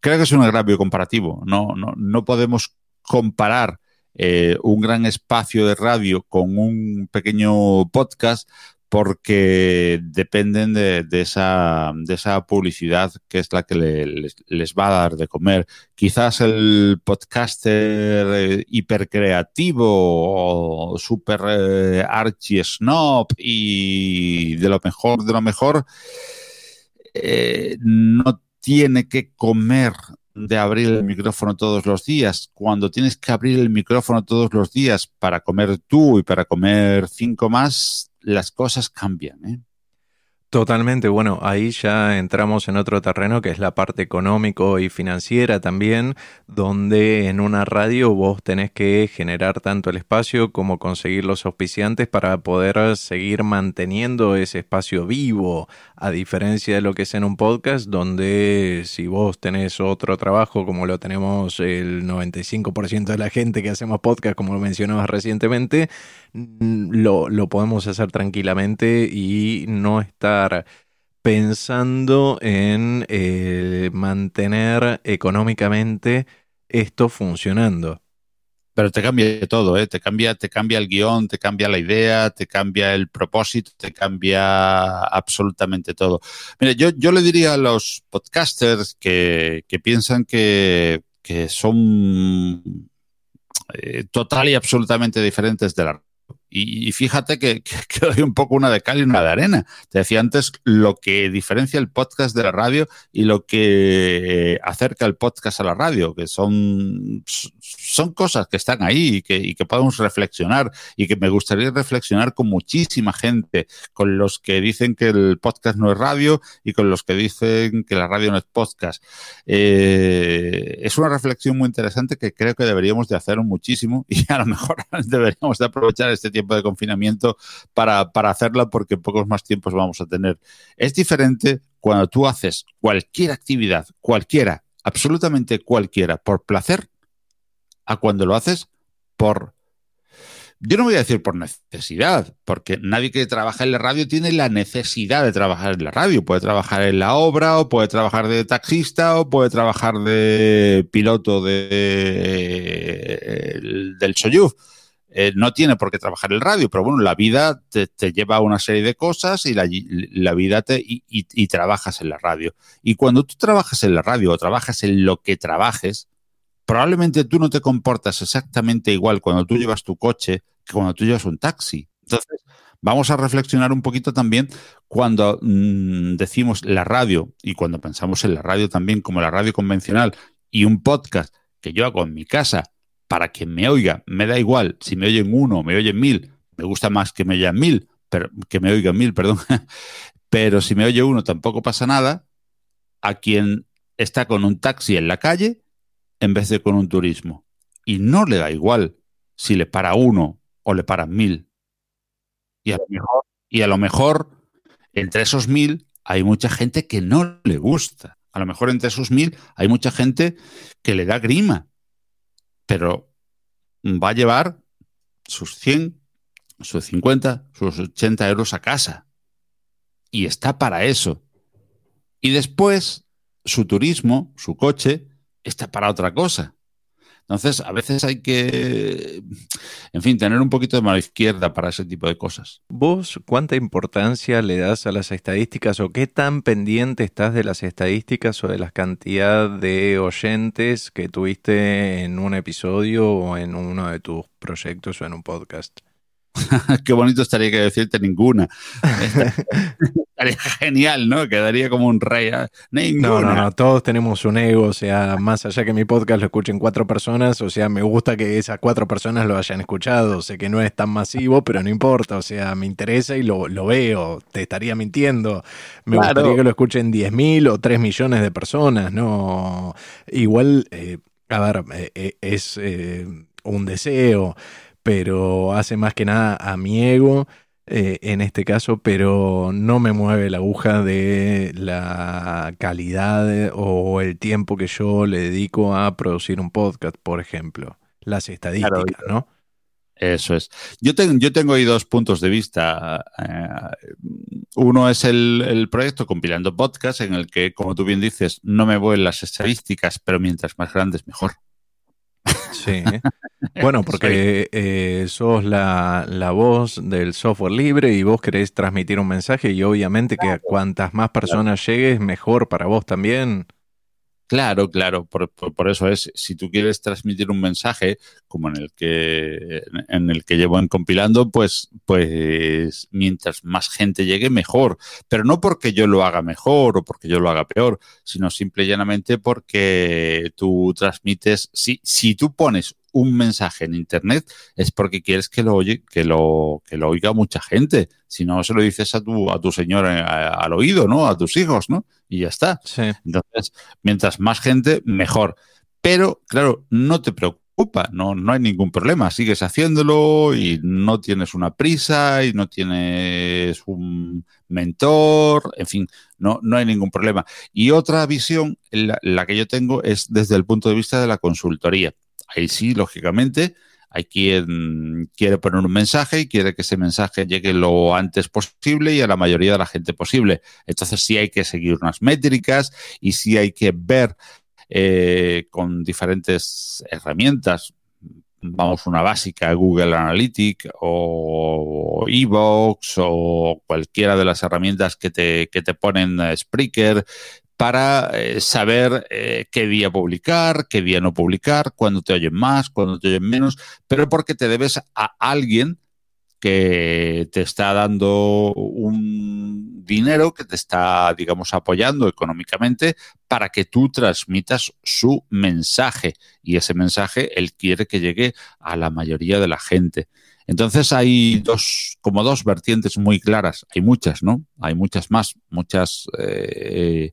creo que es un agravio comparativo. No, no, no podemos comparar eh, un gran espacio de radio con un pequeño podcast porque dependen de, esa, de esa publicidad que es la que les, va a dar de comer. Quizás el podcaster eh, hipercreativo o super eh, archi snob y de lo mejor de lo mejor no tiene que comer de abrir el micrófono todos los días, cuando tienes que abrir el micrófono todos los días para comer tú y para comer cinco más, las cosas cambian. ¿eh? Totalmente, bueno, ahí ya entramos en otro terreno que es la parte económico y financiera también, donde en una radio vos tenés que generar tanto el espacio como conseguir los auspiciantes para poder seguir manteniendo ese espacio vivo, a diferencia de lo que es en un podcast, donde si vos tenés otro trabajo como lo tenemos el 95% de la gente que hacemos podcast, como lo mencionabas recientemente, lo, lo podemos hacer tranquilamente y no estar pensando en eh, mantener económicamente esto funcionando. Pero te cambia todo, ¿eh? Te cambia, te cambia el guion, te cambia la idea, te cambia el propósito, te cambia absolutamente todo. Mira, yo, yo le diría a los podcasters que, que piensan que, que son eh, total y absolutamente diferentes de la y, fíjate que, *laughs* que, doy un poco una de cal y una de arena. Te decía antes lo que diferencia el podcast de la radio y lo que acerca el podcast a la radio, que son, son cosas que están ahí y que, podemos reflexionar y que me gustaría reflexionar con muchísima gente, con los que dicen que el podcast no es radio y con los que dicen que la radio no es podcast. Eh, es una reflexión muy interesante que creo que deberíamos de hacer muchísimo *laughs* y a lo mejor *laughs* deberíamos de aprovechar este tiempo tiempo de confinamiento para, para hacerla porque pocos más tiempos vamos a tener. Es diferente cuando tú haces cualquier actividad, cualquiera, absolutamente cualquiera, por placer, a cuando lo haces por yo no voy a decir por necesidad, porque nadie que trabaja en la radio tiene la necesidad de trabajar en la radio. Puede trabajar en la obra, o puede trabajar de taxista, o puede trabajar de piloto de, del Soyuz. Eh, no tiene por qué trabajar el radio, pero bueno, la vida te, lleva a una serie de cosas y la, vida te y, trabajas en la radio. Y cuando tú trabajas en la radio o trabajas en lo que trabajes, probablemente tú no te comportas exactamente igual cuando tú llevas tu coche que cuando tú llevas un taxi. Entonces, vamos a reflexionar un poquito también cuando mm, decimos la radio y cuando pensamos en la radio también como la radio convencional y un podcast que yo hago en mi casa para que me oiga. Me da igual si me oyen uno me oyen mil. Me gusta más que me oigan mil, pero, que me oigan mil, perdón. *laughs* pero si me oye uno tampoco pasa nada. A quien está con un taxi en la calle en vez de con un turismo. Y no le da igual si le para uno o le paran mil. Y a lo mejor, y a lo mejor entre esos mil hay mucha gente que no le gusta. A lo mejor entre esos mil hay mucha gente que le da grima pero va a llevar sus 100, sus 50, sus 80 euros a casa. Y está para eso. Y después, su turismo, su coche, está para otra cosa. Entonces, a veces hay que, en fin, tener un poquito de mano izquierda para ese tipo de cosas. ¿Vos cuánta importancia le das a las estadísticas o qué tan pendiente estás de las estadísticas o de la cantidad de oyentes que tuviste en un episodio o en uno de tus proyectos o en un podcast? *laughs* Qué bonito estaría que decirte ninguna. *laughs* estaría genial, ¿no? Quedaría como un rey. ¿ah? No, no, no, todos tenemos un ego, o sea, más allá que mi podcast lo escuchen cuatro personas, o sea, me gusta que esas cuatro personas lo hayan escuchado, sé que no es tan masivo, pero no importa, o sea, me interesa y lo, veo, te estaría mintiendo. Me gustaría que lo escuchen 10.000 o 3 millones de personas, ¿no? Igual, eh, a ver, eh, eh, es un deseo pero hace más que nada a mi ego eh, en este caso, pero no me mueve la aguja de la calidad o el tiempo que yo le dedico a producir un podcast, por ejemplo. Las estadísticas, ¿no? Eso es. Yo, tengo yo tengo ahí dos puntos de vista. Eh, uno es el, el, proyecto Compilando Podcast, en el que, como tú bien dices, no me voy en las estadísticas, pero mientras más grandes, mejor. Sí. *laughs* Bueno, porque eh, sos la, la, voz del software libre y vos querés transmitir un mensaje y obviamente que a cuantas más personas llegues, mejor para vos también. Claro, claro, por, por, eso es, si tú quieres transmitir un mensaje como en el que en el que llevo en compilando, pues, pues mientras más gente llegue, mejor. Pero no porque yo lo haga mejor o porque yo lo haga peor, sino simple y llanamente porque tú transmites, si, si tú pones un mensaje en internet es porque quieres que lo oye, que lo, que lo oiga mucha gente. Si no, se lo dices a tu, a tu señor eh, al oído, ¿no? A tus hijos, ¿no? Y ya está. Entonces, mientras más gente, mejor. Pero, claro, no te no, no hay ningún problema. Sigues haciéndolo y no tienes una prisa y no tienes un mentor, en fin, no, no hay ningún problema. Y otra visión, la que yo tengo, es desde el punto de vista de la consultoría ahí sí, lógicamente, Hay quien quiere poner un mensaje y quiere que ese mensaje llegue lo antes posible y a la mayoría de la gente posible. Entonces sí hay que seguir unas métricas y sí hay que ver eh, con diferentes herramientas, vamos, una básica, Google Analytics o Evox o cualquiera de las herramientas que te, que te ponen eh, Spreaker para eh, saber eh, qué día publicar, qué día no publicar, cuándo te oyen más, cuándo te oyen menos, pero porque te debes a alguien que te está dando un dinero, que te está, digamos, apoyando económicamente para que tú transmitas su mensaje. Y ese mensaje él quiere que llegue a la mayoría de la gente. Entonces hay dos, como dos vertientes muy claras. Hay muchas, ¿no? Hay muchas más, muchas eh,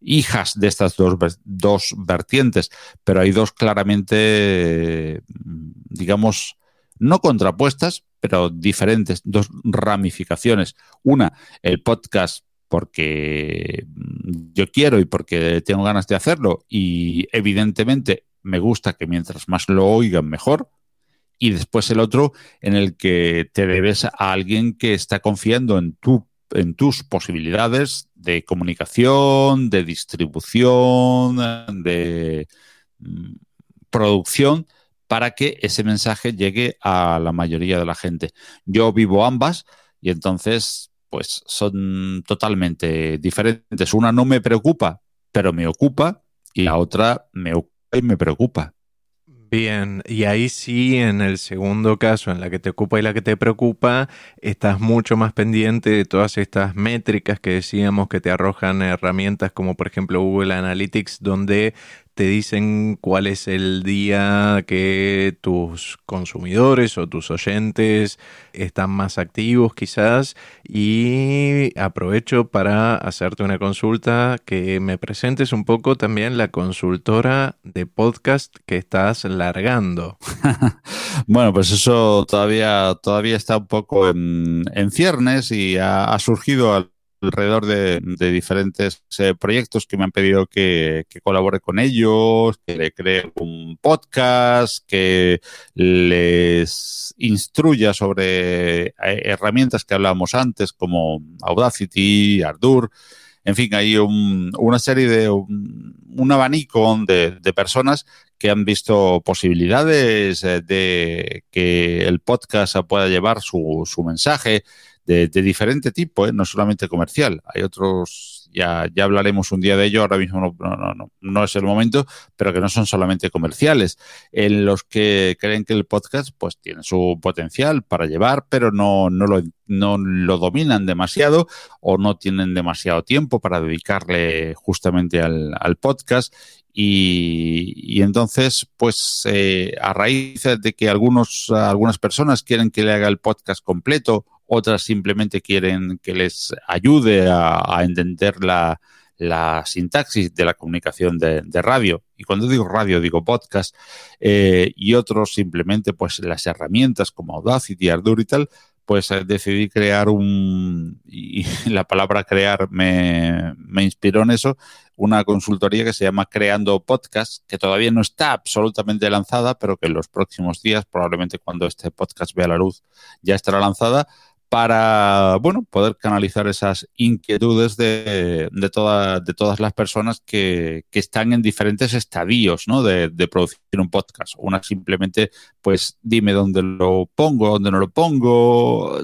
hijas de estas dos, dos vertientes, pero hay dos claramente, digamos, no contrapuestas, pero diferentes, dos ramificaciones. Una, el podcast porque yo quiero y porque tengo ganas de hacerlo y evidentemente me gusta que mientras más lo oigan mejor. Y después el otro en el que te debes a alguien que está confiando en, tu, en tus posibilidades de comunicación, de distribución, de mm, producción para que ese mensaje llegue a la mayoría de la gente. Yo vivo ambas y entonces, pues son totalmente diferentes. Una no me preocupa, pero me ocupa, y la otra me ocupa y me preocupa. Bien, y ahí sí, en el segundo caso, en la que te ocupa y la que te preocupa, estás mucho más pendiente de todas estas métricas que decíamos que te arrojan herramientas como por ejemplo Google Analytics, donde te dicen cuál es el día que tus consumidores o tus oyentes están más activos quizás y aprovecho para hacerte una consulta que me presentes un poco también la consultora de podcast que estás largando. *laughs* bueno, pues eso todavía, todavía está un poco en, ciernes y ha, ha surgido al alrededor de, diferentes eh, proyectos que me han pedido que, colabore con ellos, que le cree un podcast, que les instruya sobre eh, herramientas que hablábamos antes como Audacity, Ardour. En fin, hay una serie de un, abanico de, personas que han visto posibilidades eh, de que el podcast pueda llevar su, su mensaje, de, diferente tipo, ¿eh? no solamente comercial. Hay otros, ya, ya hablaremos un día de ello, ahora mismo no, no, no, no, es el momento, pero que no son solamente comerciales, en los que creen que el podcast pues tiene su potencial para llevar, pero no, no, lo, no lo dominan demasiado o no tienen demasiado tiempo para dedicarle justamente al, al podcast y, y, entonces, pues eh, a raíz de que algunos, algunas personas quieren que le haga el podcast completo otras simplemente quieren que les ayude a, entender la, sintaxis de la comunicación de, radio. Y cuando digo radio, digo podcast. Eh, y otros simplemente, pues las herramientas como Audacity, Ardour y tal, pues eh, decidí crear un, y *laughs* la palabra crear me, me, inspiró en eso, una consultoría que se llama Creando Podcast, que todavía no está absolutamente lanzada, pero que en los próximos días, probablemente cuando este podcast vea la luz, ya estará lanzada, para bueno poder canalizar esas inquietudes de, de, de todas las personas que, que, están en diferentes estadios ¿no? de, de, producir un podcast. Una simplemente, pues dime dónde lo pongo, dónde no lo pongo,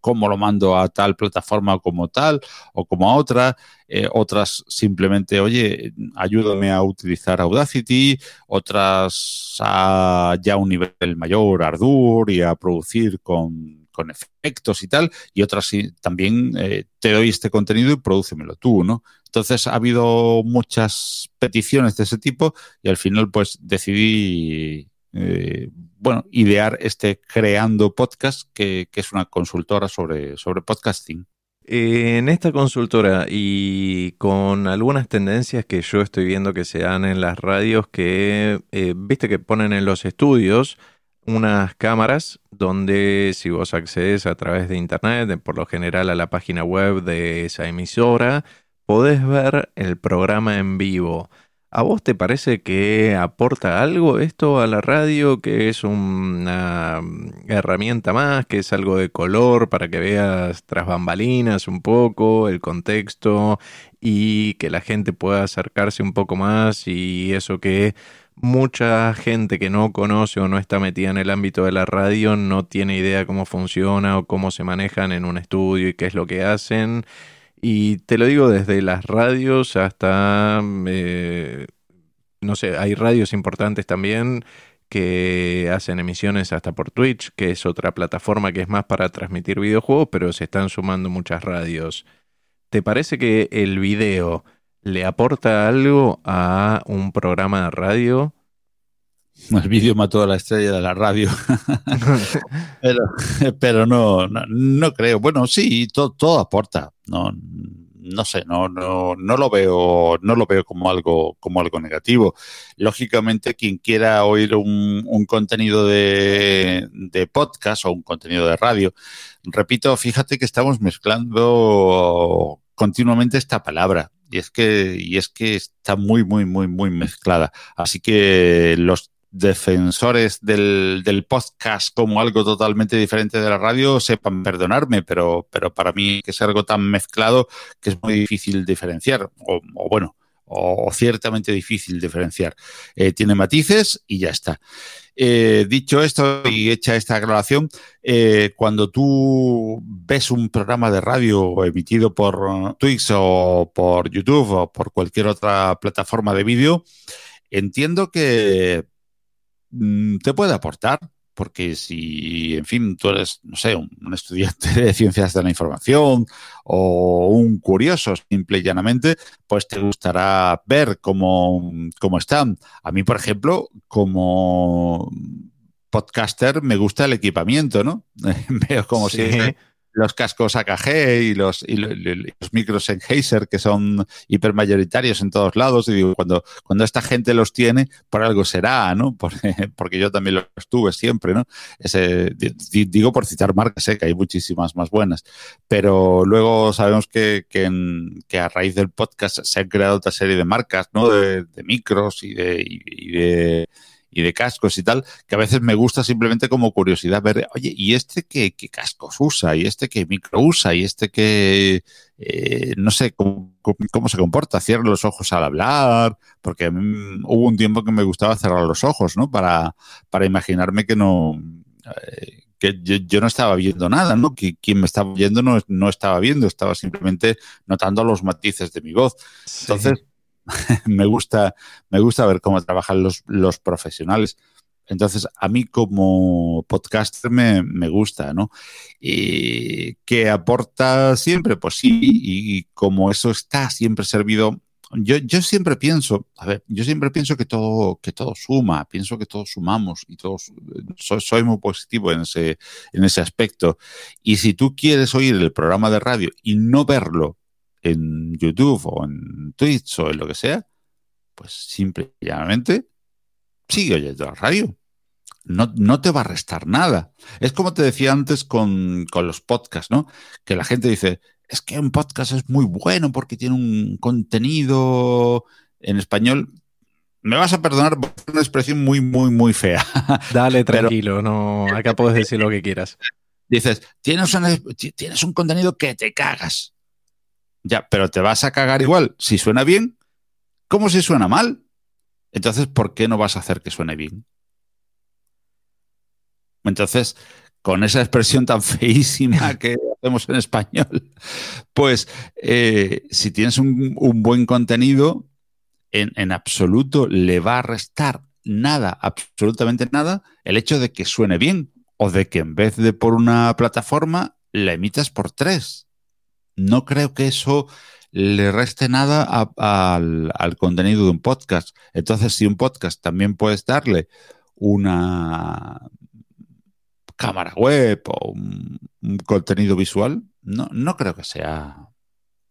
cómo lo mando a tal plataforma como tal o como a otra. Eh, otras simplemente, oye, ayúdame a utilizar Audacity, otras a ya un nivel mayor, Ardour y a producir con con efectos y tal, y otras también eh, te doy este contenido y prodúcemelo tú, ¿no? Entonces ha habido muchas peticiones de ese tipo y al final pues decidí, eh, bueno, idear este Creando Podcast, que, es una consultora sobre, sobre podcasting. En esta consultora y con algunas tendencias que yo estoy viendo que se dan en las radios que, eh, viste que ponen en los estudios, unas cámaras donde si vos accedes a través de internet, por lo general a la página web de esa emisora, podés ver el programa en vivo. ¿A vos te parece que aporta algo esto a la radio, que es una herramienta más, que es algo de color para que veas tras bambalinas un poco, el contexto y que la gente pueda acercarse un poco más y eso que mucha gente que no conoce o no está metida en el ámbito de la radio no tiene idea cómo funciona o cómo se manejan en un estudio y qué es lo que hacen? Y te lo digo desde las radios hasta, eh, no sé, hay radios importantes también que hacen emisiones hasta por Twitch, que es otra plataforma que es más para transmitir videojuegos, pero se están sumando muchas radios. ¿Te parece que el video le aporta algo a un programa de radio? *laughs* El vídeo mató a la estrella de la radio. *laughs* pero, no, no, creo. Bueno, sí, todo, todo aporta. No, no sé, no, no, no lo veo, no lo veo como algo, como algo negativo. Lógicamente, quien quiera oír un, un contenido de, de, podcast o un contenido de radio, repito, fíjate que estamos mezclando continuamente esta palabra. Y es que, y es que está muy, muy, muy, muy mezclada. Así que los defensores del, del, podcast como algo totalmente diferente de la radio sepan perdonarme, pero, pero para mí que es algo tan mezclado que es muy difícil diferenciar, o, bueno, o, ciertamente difícil diferenciar. Eh, tiene matices y ya está. Eh, dicho esto y hecha esta aclaración, eh, cuando tú ves un programa de radio emitido por Twitch o por YouTube o por cualquier otra plataforma de vídeo, entiendo que Mm, te puede aportar, porque si, en fin, tú eres, no sé, un, estudiante *laughs* de ciencias de la información o un curioso, simple y llanamente, pues te gustará ver cómo, cómo están. A mí, por ejemplo, como podcaster, me gusta el equipamiento, ¿no? *laughs* Veo como si los cascos AKG y los, y los, micros Sennheiser que son hipermayoritarios en todos lados. Y digo, cuando, cuando esta gente los tiene, por algo será, ¿no? *laughs* Porque, yo también los tuve siempre, ¿no? Ese, digo por citar marcas, ¿eh? que hay muchísimas más buenas. Pero luego sabemos que, que, a raíz del podcast se han creado otra serie de marcas, ¿no? De, micros y de, y de y de cascos y tal, que a veces me gusta simplemente como curiosidad ver, oye, ¿y este qué, cascos usa? ¿Y este qué micro usa? ¿Y este qué, eh, no sé, cómo, se comporta? ¿Cierra los ojos al hablar? Porque hubo un tiempo que me gustaba cerrar los ojos, ¿no? Para, para imaginarme que no... Eh, que yo, no estaba viendo nada, ¿no? Que quien me estaba viendo no, no estaba viendo, estaba simplemente notando los matices de mi voz. Entonces, *laughs* me gusta, me gusta ver cómo trabajan los, los profesionales. Entonces, a mí como podcaster me, me gusta, ¿no? Y que aporta siempre, pues sí, y, como eso está siempre servido, yo, yo, siempre pienso, a ver, yo siempre pienso que todo, que todo suma, pienso que todos sumamos y todos, soy, soy, muy positivo en ese, en ese aspecto. Y si tú quieres oír el programa de radio y no verlo en YouTube o en Twitch o en lo que sea, pues simplemente sigue oyendo la radio. No, no, te va a restar nada. Es como te decía antes con, con, los podcasts, ¿no? Que la gente dice, es que un podcast es muy bueno porque tiene un contenido en español. Me vas a perdonar por una expresión muy, muy, muy fea. *laughs* Dale, tranquilo, no, acá puedes decir lo que quieras. Dices, tienes tienes un contenido que te cagas. Ya, pero te vas a cagar igual si suena bien como si suena mal. Entonces, ¿por qué no vas a hacer que suene bien? Entonces, con esa expresión tan *laughs* feísima *laughs* que hacemos en español, pues eh, si tienes un, buen contenido, en, en, absoluto le va a restar nada, absolutamente nada, el hecho de que suene bien o de que en vez de por una plataforma, la emitas por tres no creo que eso le reste nada al, contenido de un podcast. Entonces, si un podcast también puedes darle una cámara web o un, contenido visual, no, no creo que sea.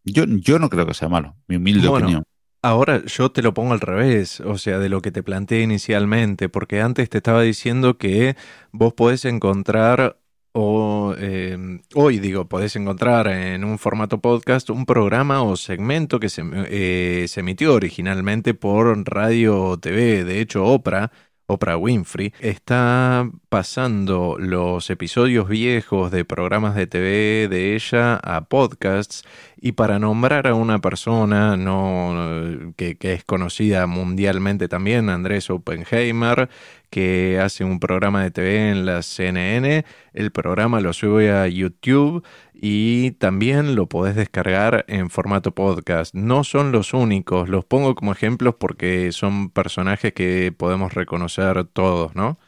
Yo, yo no creo que sea malo, mi humilde opinión. Ahora yo te lo pongo al revés, o sea, de lo que te planteé inicialmente, porque antes te estaba diciendo que vos podés encontrar O eh, hoy digo, podés encontrar en un formato podcast un programa o segmento que se, eh, se emitió originalmente por radio TV. De hecho, Oprah Oprah Winfrey, está pasando los episodios viejos de programas de TV de ella a podcasts y para nombrar a una persona no, que, que es conocida mundialmente también, Andrés Oppenheimer, que hace un programa de TV en la CNN. El programa lo sube a YouTube y también lo podés descargar en formato podcast. No son los únicos, los pongo como ejemplos porque son personajes que podemos reconocer todos, ¿no?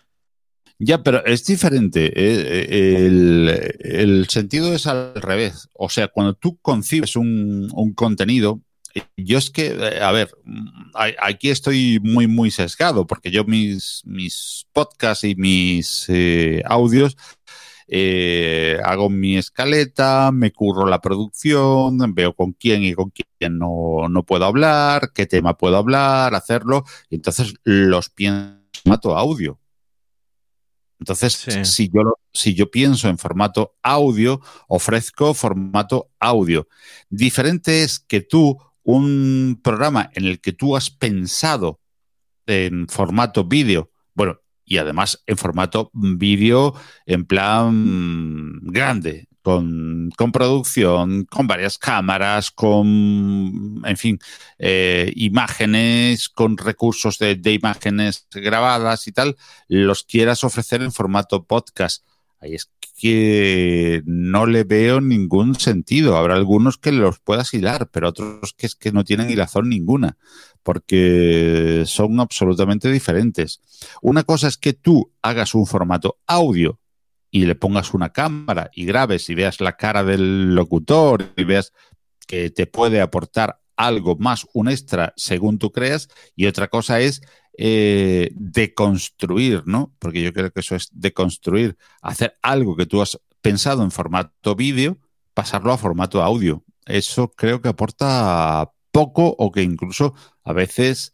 Ya, pero es diferente. Eh, eh, el, sentido es al revés. O sea, cuando tú concibes un, un contenido, yo es que, eh, a ver, aquí estoy muy, muy sesgado, porque yo mis, mis podcasts y mis audios eh, hago mi escaleta, me curro la producción, veo con quién y con quién no, no puedo hablar, qué tema puedo hablar, hacerlo, y entonces los pienso en formato audio. Entonces, si, yo, si yo pienso en formato audio, ofrezco formato audio. Diferente es que tú un programa en el que tú has pensado en formato vídeo, bueno, y además en formato vídeo en plan grande, con, producción, con varias cámaras, con, en fin, eh, imágenes, con recursos de, imágenes grabadas y tal, los quieras ofrecer en formato podcast. Ahí es que no le veo ningún sentido. Habrá algunos que los puedas hilar, pero otros que es que no tienen hilazón ninguna, porque son absolutamente diferentes. Una cosa es que tú hagas un formato audio y le pongas una cámara y grabes y veas la cara del locutor y veas que te puede aportar algo más, un extra, según tú creas, y otra cosa es eh, deconstruir, ¿no? Porque yo creo que eso es deconstruir, hacer algo que tú has pensado en formato vídeo, pasarlo a formato audio. Eso creo que aporta poco o que incluso a veces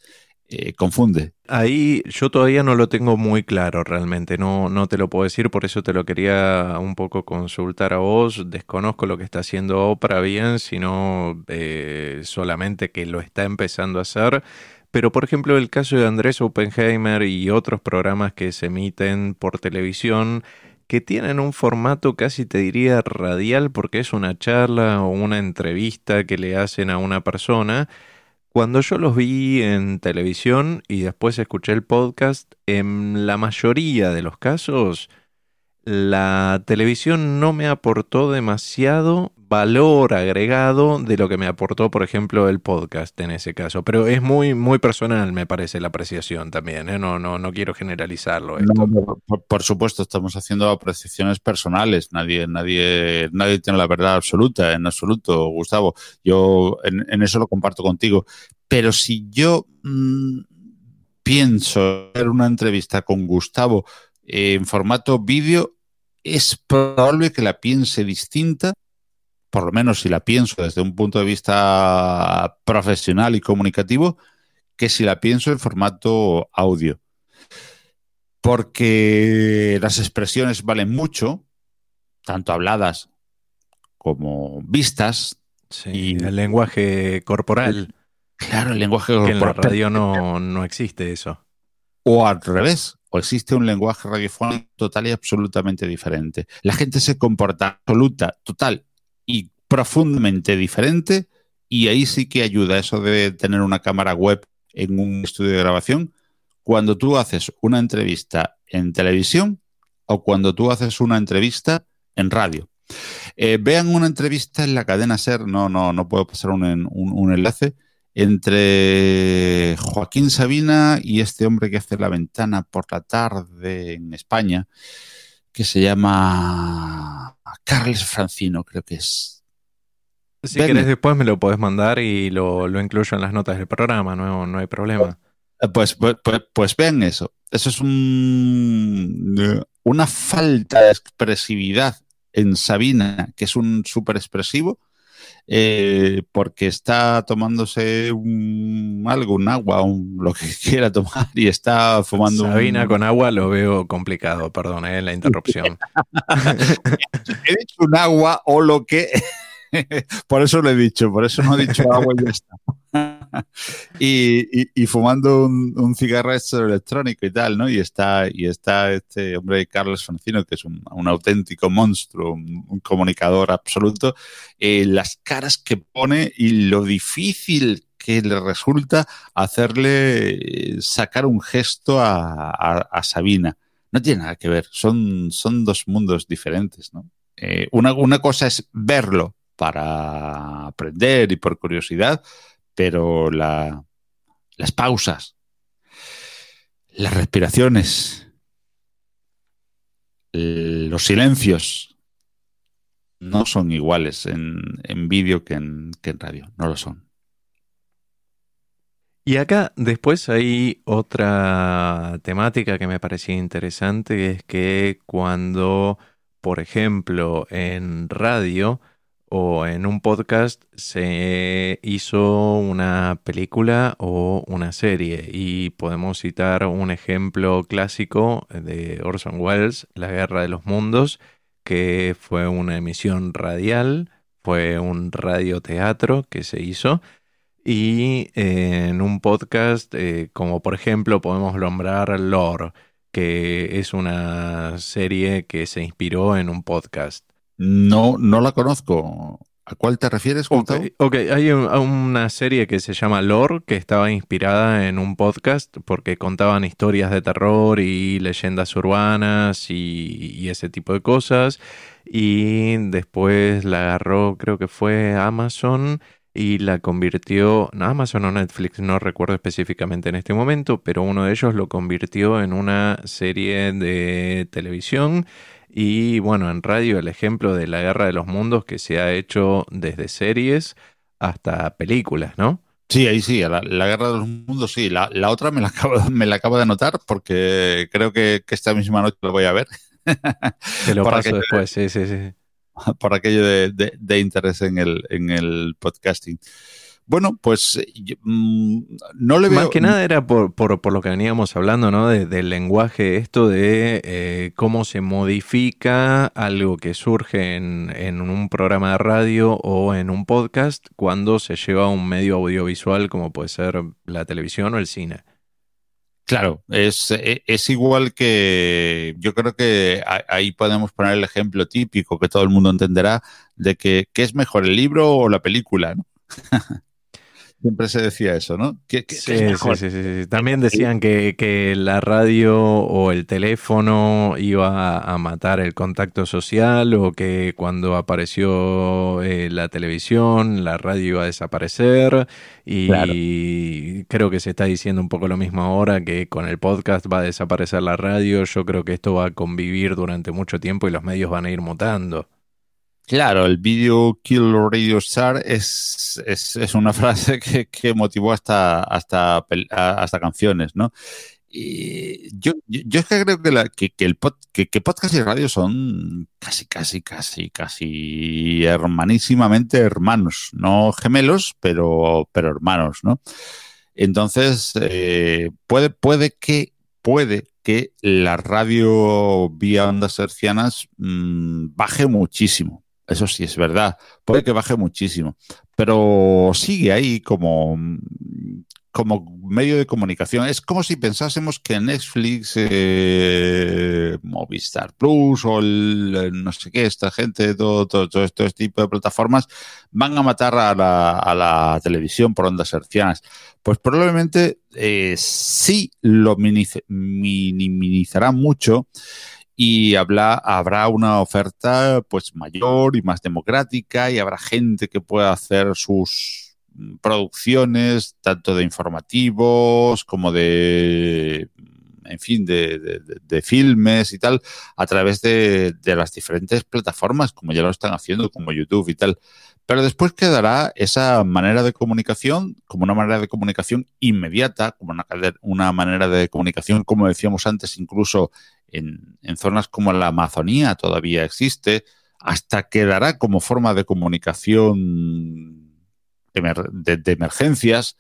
eh, confunde. Ahí yo todavía no lo tengo muy claro realmente, no, no te lo puedo decir, por eso te lo quería un poco consultar a vos. Desconozco lo que está haciendo Oprah bien, sino eh, solamente que lo está empezando a hacer. Pero por ejemplo el caso de Andrés Oppenheimer y otros programas que se emiten por televisión que tienen un formato casi te diría radial porque es una charla o una entrevista que le hacen a una persona. Cuando yo los vi en televisión y después escuché el podcast, en la mayoría de los casos la televisión no me aportó demasiado valor agregado de lo que me aportó, por ejemplo, el podcast en ese caso. Pero es muy, muy personal, me parece, la apreciación también. ¿eh? No, no, no quiero generalizarlo. por, supuesto, estamos haciendo apreciaciones personales. Nadie, nadie, nadie tiene la verdad absoluta, en absoluto, Gustavo. Yo en, eso lo comparto contigo. Pero si yo mm, pienso en una entrevista con Gustavo en formato vídeo, es probable que la piense distinta, por lo menos si la pienso desde un punto de vista profesional y comunicativo, que si la pienso en formato audio. Porque las expresiones valen mucho, tanto habladas como vistas. y el lenguaje corporal. Claro, el lenguaje corporal. en la radio no, no existe eso. O al revés, o existe un lenguaje radiofónico total y absolutamente diferente. La gente se comporta absoluta, total y profundamente diferente y ahí sí que ayuda eso de tener una cámara web en un estudio de grabación cuando tú haces una entrevista en televisión o cuando tú haces una entrevista en radio. Eh, vean una entrevista en la cadena SER, no, no, no puedo pasar un enlace, entre Joaquín Sabina y este hombre que hace la ventana por la tarde en España, que se llama Carles Francino, creo que es. Si quieres después me lo puedes mandar y lo, incluyo en las notas del programa, no, no hay problema. Pues, pues, pues, pues vean eso. Eso es un, una falta de expresividad en Sabina, que es un súper expresivo, eh, porque está tomándose un, algo, un agua, un, lo que *laughs* quiera tomar y está fumando. Sabina con agua lo veo complicado, perdón, eh, la *laughs* interrupción. *laughs* he dicho un agua o lo que. *laughs* por eso lo he dicho, por eso no he dicho agua y ya está. *laughs* y, fumando un, cigarro electrónico y tal, ¿no? Y está, y está este hombre Carlos Francino, que es un, auténtico monstruo, un, comunicador absoluto, eh, las caras que pone y lo difícil que le resulta hacerle eh, sacar un gesto a, Sabina. No tiene nada que ver, son, son dos mundos diferentes, ¿no? Eh, una, una cosa es verlo para aprender y por curiosidad, pero las pausas, las respiraciones, los silencios no son iguales en, vídeo que en, que en radio, no lo son. Y acá después hay otra temática que me parecía interesante, es que cuando, por ejemplo, en radio o en un podcast se hizo una película o una serie y podemos citar un ejemplo clásico de Orson Welles, La Guerra de los Mundos, que fue una emisión radial, fue un radioteatro que se hizo y eh, en un podcast eh, como por ejemplo podemos nombrar Lore, que es una serie que se inspiró en un podcast. No, no la conozco. ¿A cuál te refieres, Gustavo? Ok, hay una serie que se llama Lore, que estaba inspirada en un podcast porque contaban historias de terror y leyendas urbanas y, ese tipo de cosas. Y después la agarró, creo que fue Amazon y la convirtió, Amazon o Netflix, no recuerdo específicamente en este momento, pero uno de ellos lo convirtió en una serie de televisión y bueno, en radio el ejemplo de la guerra de los mundos que se ha hecho desde series hasta películas, ¿no? Sí, ahí sí, la, guerra de los mundos sí. La, otra me la, acabo, *laughs* me la acabo de anotar porque creo que, esta misma noche lo voy a ver. *laughs* Te lo paso después, sí, sí, sí. *laughs* Por aquello de, interés en el, en el podcasting. Bueno, pues mm, no le veo... Más que nada era por, por, lo que veníamos hablando, ¿no? del lenguaje, esto de eh, cómo se modifica algo que surge en, en, un programa de radio o en un podcast cuando se lleva a un medio audiovisual como puede ser la televisión o el cine. Claro, es, e, es, igual que yo creo que ahí podemos poner el ejemplo típico que todo el mundo entenderá de que qué es mejor el libro o la película, ¿no? *laughs* Siempre se decía eso, ¿no? sí, sí, sí, sí, También decían que, la radio o el teléfono iba a matar el contacto social o que cuando apareció eh, la televisión la radio iba a desaparecer y creo que se está diciendo un poco lo mismo ahora que con el podcast va a desaparecer la radio. Yo creo que esto va a convivir durante mucho tiempo y los medios van a ir mutando. Claro, el video Kill Radio Star es, es, una *laughs* frase que, motivó hasta, hasta, hasta canciones, ¿no? Y yo, yo es que creo que, la, que, el que, podcast y radio son casi, casi, casi, casi hermanísimamente hermanos. No gemelos, pero, pero hermanos, ¿no? Entonces, eh, puede, puede que, puede que la radio vía ondas hercianas mm, baje muchísimo eso sí es verdad. Puede que baje muchísimo, pero sigue ahí como, como medio de comunicación. Es como si pensásemos que Netflix, eh, Movistar Plus o el, no sé qué, esta gente, todo, todo, este tipo de plataformas van a matar a la, televisión por ondas hercianas. Pues probablemente eh, sí lo minimizará mucho y habrá una oferta pues mayor y más democrática y habrá gente que pueda hacer sus producciones tanto de informativos como de en fin, de, filmes y tal, a través de, de, las diferentes plataformas, como ya lo están haciendo, como YouTube y tal. Pero después quedará esa manera de comunicación como una manera de comunicación inmediata, como una, una manera de comunicación, como decíamos antes, incluso en, zonas como la Amazonía todavía existe, hasta quedará como forma de comunicación de, emergencias,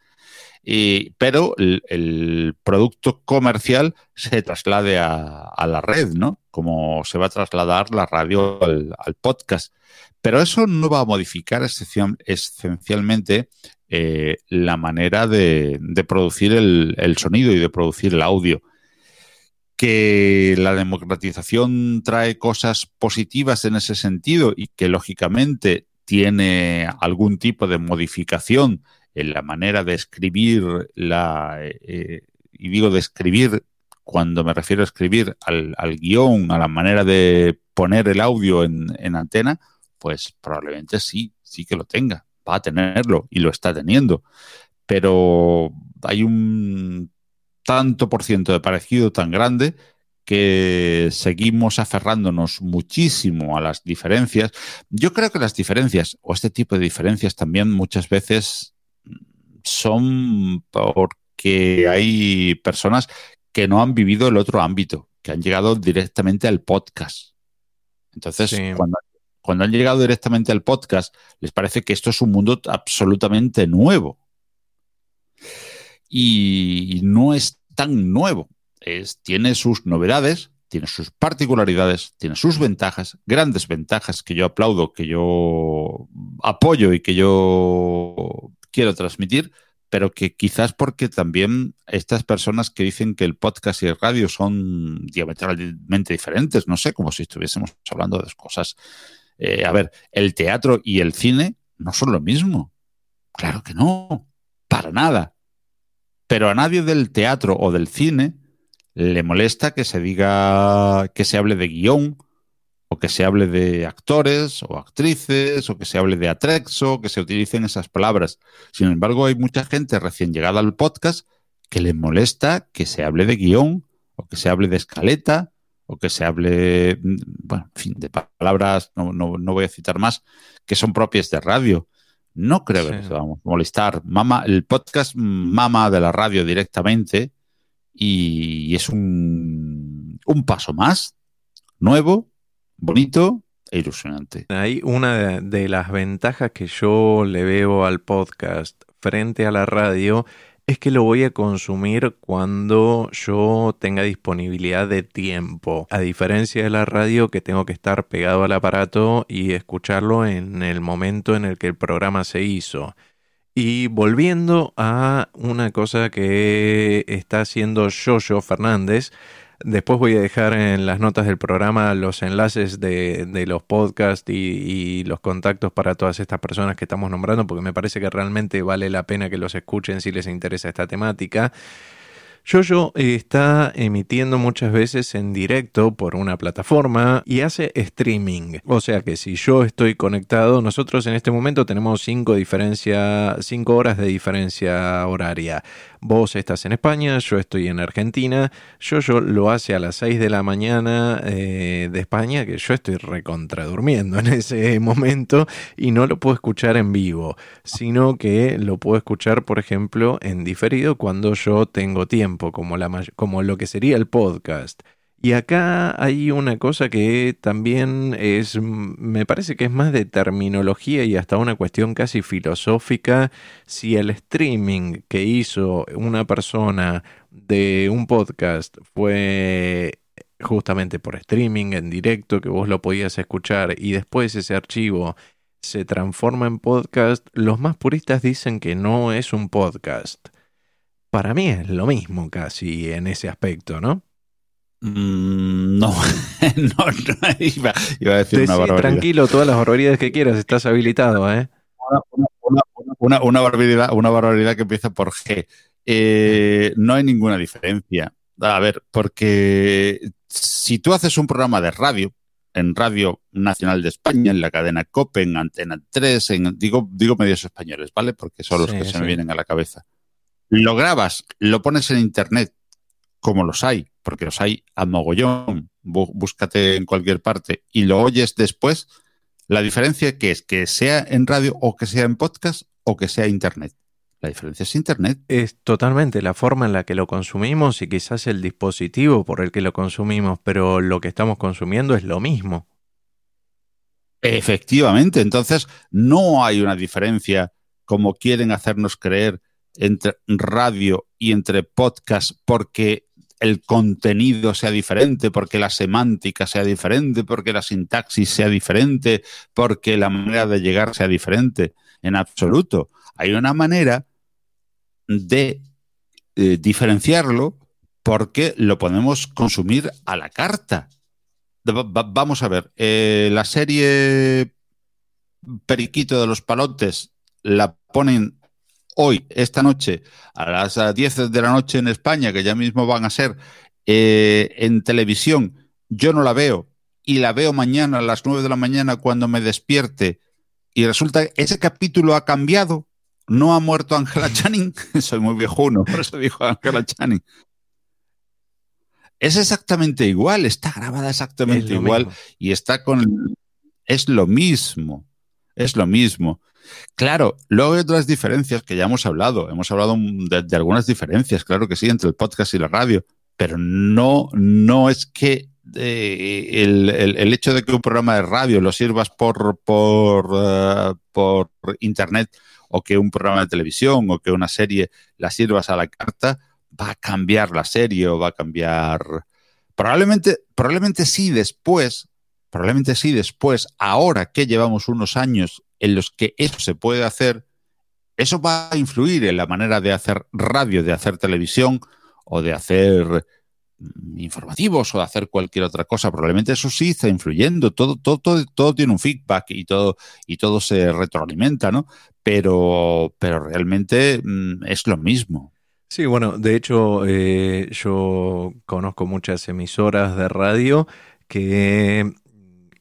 pero el, producto comercial se traslade a, la red, ¿no? Como se va a trasladar la radio al, podcast. Pero eso no va a modificar esencialmente eh, la manera de, producir el, sonido y de producir el audio que la democratización trae cosas positivas en ese sentido y que lógicamente tiene algún tipo de modificación en la manera de escribir la eh, y digo de escribir cuando me refiero a escribir al, guion, a la manera de poner el audio en, en antena, pues probablemente sí, sí que lo tenga, va a tenerlo y lo está teniendo. Pero hay un tanto por ciento de parecido tan grande que seguimos aferrándonos muchísimo a las diferencias. Yo creo que las diferencias, o este tipo de diferencias también muchas veces son porque hay personas que no han vivido el otro ámbito, que han llegado directamente al podcast. Entonces, cuando, cuando han llegado directamente al podcast, les parece que esto es un mundo absolutamente nuevo. Y no es tan nuevo. Es, tiene sus novedades, tiene sus particularidades, tiene sus ventajas, grandes ventajas que yo aplaudo, que yo apoyo y que yo quiero transmitir, pero que quizás porque también estas personas que dicen que el podcast y el radio son diametralmente diferentes, no sé, como si estuviésemos hablando de cosas. Eh, a ver, el teatro y el cine no son lo mismo. Claro que no, para nada. Pero a nadie del teatro o del cine le molesta que se diga, que se hable de guion, o que se hable de actores o actrices, o que se hable de atrexo, que se utilicen esas palabras. Sin embargo, hay mucha gente recién llegada al podcast que le molesta que se hable de guion, o que se hable de escaleta, o que se hable, bueno, en fin, de palabras, no, no voy a citar más, que son propias de radio. No creo que nos vamos a molestar. Mama, el podcast mama de la radio directamente y es un, un paso más, nuevo, bonito e ilusionante. Hay una de las ventajas que yo le veo al podcast frente a la radio es que lo voy a consumir cuando yo tenga disponibilidad de tiempo. A diferencia de la radio que tengo que estar pegado al aparato y escucharlo en el momento en el que el programa se hizo. Y volviendo a una cosa que está haciendo Jojo Fernández, Después voy a dejar en las notas del programa los enlaces de, los podcasts y, los contactos para todas estas personas que estamos nombrando, porque me parece que realmente vale la pena que los escuchen si les interesa esta temática. Yoyo está emitiendo muchas veces en directo por una plataforma y hace streaming. O sea que si yo estoy conectado, nosotros en este momento tenemos cinco, diferencia, cinco horas de diferencia horaria. Vos estás en España, yo estoy en Argentina. Yoyo lo hace a las 6 de la mañana eh, de España, que yo estoy recontradurmiendo en ese momento y no lo puedo escuchar en vivo, sino que lo puedo escuchar, por ejemplo, en diferido cuando yo tengo tiempo, como, la, como lo que sería el podcast. Y acá hay una cosa que también es, me parece que es más de terminología y hasta una cuestión casi filosófica. Si el streaming que hizo una persona de un podcast fue justamente por streaming en directo, que vos lo podías escuchar y después ese archivo se transforma en podcast, los más puristas dicen que no es un podcast. Para mí es lo mismo casi en ese aspecto, ¿no? Mm, *laughs* no, no, iba, a decir una barbaridad. Tranquilo, todas las barbaridades que quieras, estás habilitado, ¿eh? Una, barbaridad, una barbaridad que empieza por G. Eh, no hay ninguna diferencia. A ver, porque si tú haces un programa de radio, en Radio Nacional de España, en la cadena COPE, en Antena 3, en, digo, digo medios españoles, ¿vale? Porque son los que se me vienen a la cabeza. Lo grabas, lo pones en Internet, como los hay, porque los hay a mogollón, búscate en cualquier parte y lo oyes después, la diferencia que es que sea en radio o que sea en podcast o que sea internet. La diferencia es Internet. Es totalmente la forma en la que lo consumimos y quizás el dispositivo por el que lo consumimos, pero lo que estamos consumiendo es lo mismo. Efectivamente, entonces no hay una diferencia como quieren hacernos creer entre radio y entre podcast porque el contenido sea diferente, porque la semántica sea diferente, porque la sintaxis sea diferente, porque la manera de llegar sea diferente. En absoluto. Hay una manera de eh, diferenciarlo porque lo podemos consumir a la carta. vamos a ver, eh, la serie Periquito de los Palotes la ponen hoy, esta noche, a las 10 de la noche en España, que ya mismo van a ser eh, en televisión. Yo no la veo y la veo mañana a las 9 de la mañana cuando me despierte y resulta que ese capítulo ha cambiado. No ha muerto Angela *laughs* Channing. *laughs* Soy muy viejuno, por eso dijo Angela Channing. Es exactamente igual, está grabada exactamente igual y está con... Es lo mismo, es lo mismo. Claro, luego hay otras diferencias que ya hemos hablado. Hemos hablado de, algunas diferencias, claro que sí, entre el podcast y la radio, pero no, no es que eh, el, hecho de que un programa de radio lo sirvas por, por, eh, por internet o que un programa de televisión o que una serie la sirvas a la carta, va a cambiar la serie o va a cambiar. Probablemente, probablemente sí después, probablemente sí después, ahora que llevamos unos años en los que eso se puede hacer, eso va a influir en la manera de hacer radio, de hacer televisión o de hacer mm, informativos o de hacer cualquier otra cosa. Probablemente eso sí está influyendo. Todo, todo, todo, todo, tiene un feedback y todo, y todo se retroalimenta, ¿no? Pero, pero realmente mm, es lo mismo. Sí, bueno, de hecho eh, yo conozco muchas emisoras de radio que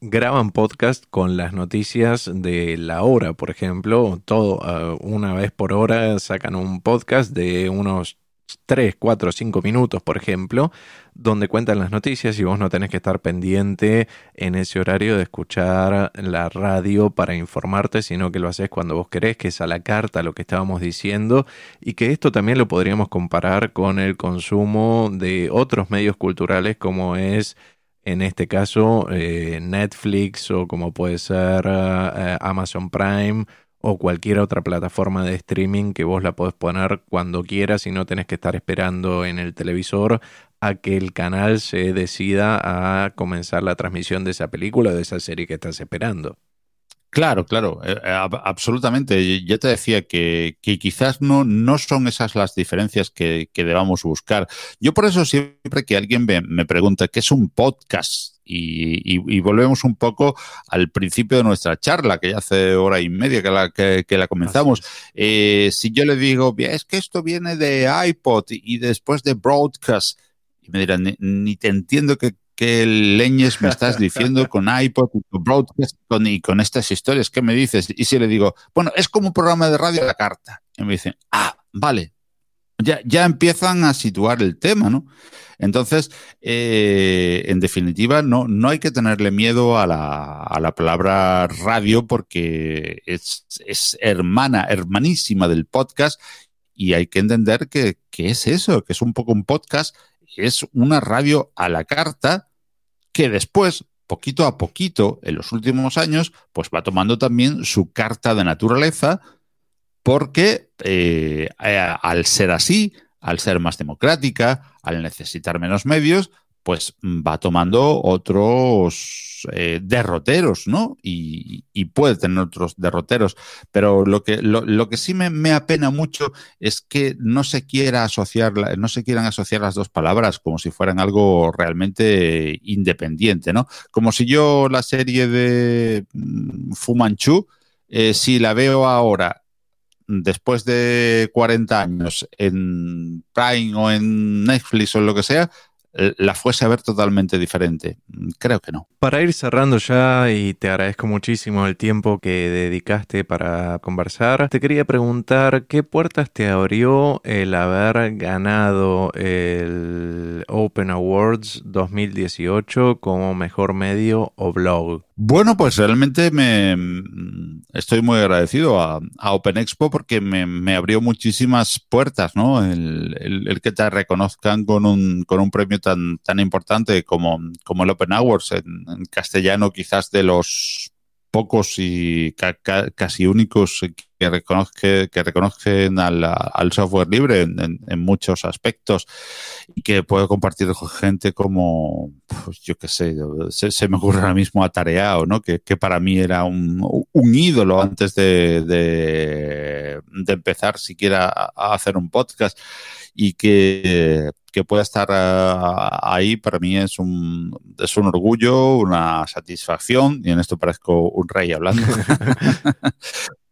graban podcast con las noticias de la hora, por ejemplo, todo uh, una vez por hora sacan un podcast de unos 3, 4, 5 minutos, por ejemplo, donde cuentan las noticias y vos no tenés que estar pendiente en ese horario de escuchar la radio para informarte, sino que lo haces cuando vos querés, que es a la carta lo que estábamos diciendo, y que esto también lo podríamos comparar con el consumo de otros medios culturales como es en este caso eh, Netflix o como puede ser eh, Amazon Prime o cualquier otra plataforma de streaming que vos la podés poner cuando quieras y no tenés que estar esperando en el televisor a que el canal se decida a comenzar la transmisión de esa película o de esa serie que estás esperando. Claro, claro, eh, eh, absolutamente. Ya te decía que, quizás no, no son esas las diferencias que, debamos buscar. Yo por eso siempre que alguien me, pregunta qué es un podcast y, volvemos un poco al principio de nuestra charla, que ya hace hora y media que la, que, la comenzamos. Eh, si yo le digo, es que esto viene de iPod y después de broadcast, y me dirán, ni, te entiendo que qué leñes me estás *laughs* diciendo con iPod y con broadcast y con estas historias, ¿qué me dices? Y si le digo, bueno, es como un programa de radio a la carta. Y me dicen, ah, vale. Ya, ya empiezan a situar el tema, ¿no? Entonces, eh, en definitiva, no, no hay que tenerle miedo a la, a la palabra radio porque es, es, hermana, hermanísima del podcast y hay que entender que, que es eso, que es un poco un podcast es una radio a la carta que después, poquito a poquito, en los últimos años, pues va tomando también su carta de naturaleza, porque eh, al ser así, al ser más democrática, al necesitar menos medios, pues va tomando otros eh, derroteros, ¿no? Y, puede tener otros derroteros. Pero lo que, lo, que sí me, apena mucho es que no se quiera asociar, no se quieran asociar las dos palabras como si fueran algo realmente independiente, ¿no? Como si yo la serie de mm, Fumanchu, eh, si la veo ahora después de 40 años en Prime o en Netflix o lo que sea, la fuese a ver totalmente diferente. Creo que no. Para ir cerrando ya, y te agradezco muchísimo el tiempo que dedicaste para conversar, te quería preguntar qué puertas te abrió el haber ganado el Open Awards 2018 como mejor medio o blog. Bueno, pues realmente me estoy muy agradecido a, Open Expo porque me, abrió muchísimas puertas, ¿no? El, que te reconozcan con un, con un premio tan, tan importante como, como el Open Awards, en, castellano quizás de los pocos y casi únicos que, reconozca, que reconocen al, software libre en, muchos aspectos y que puedo compartir con gente como, pues yo qué sé, se, me ocurre ahora mismo atareado, ¿no? Que, para mí era un, ídolo antes de, de, empezar siquiera a hacer un podcast y que, que pueda estar uh, ahí para mí es un, es un orgullo, una satisfacción, y en esto parezco un rey hablando. *laughs*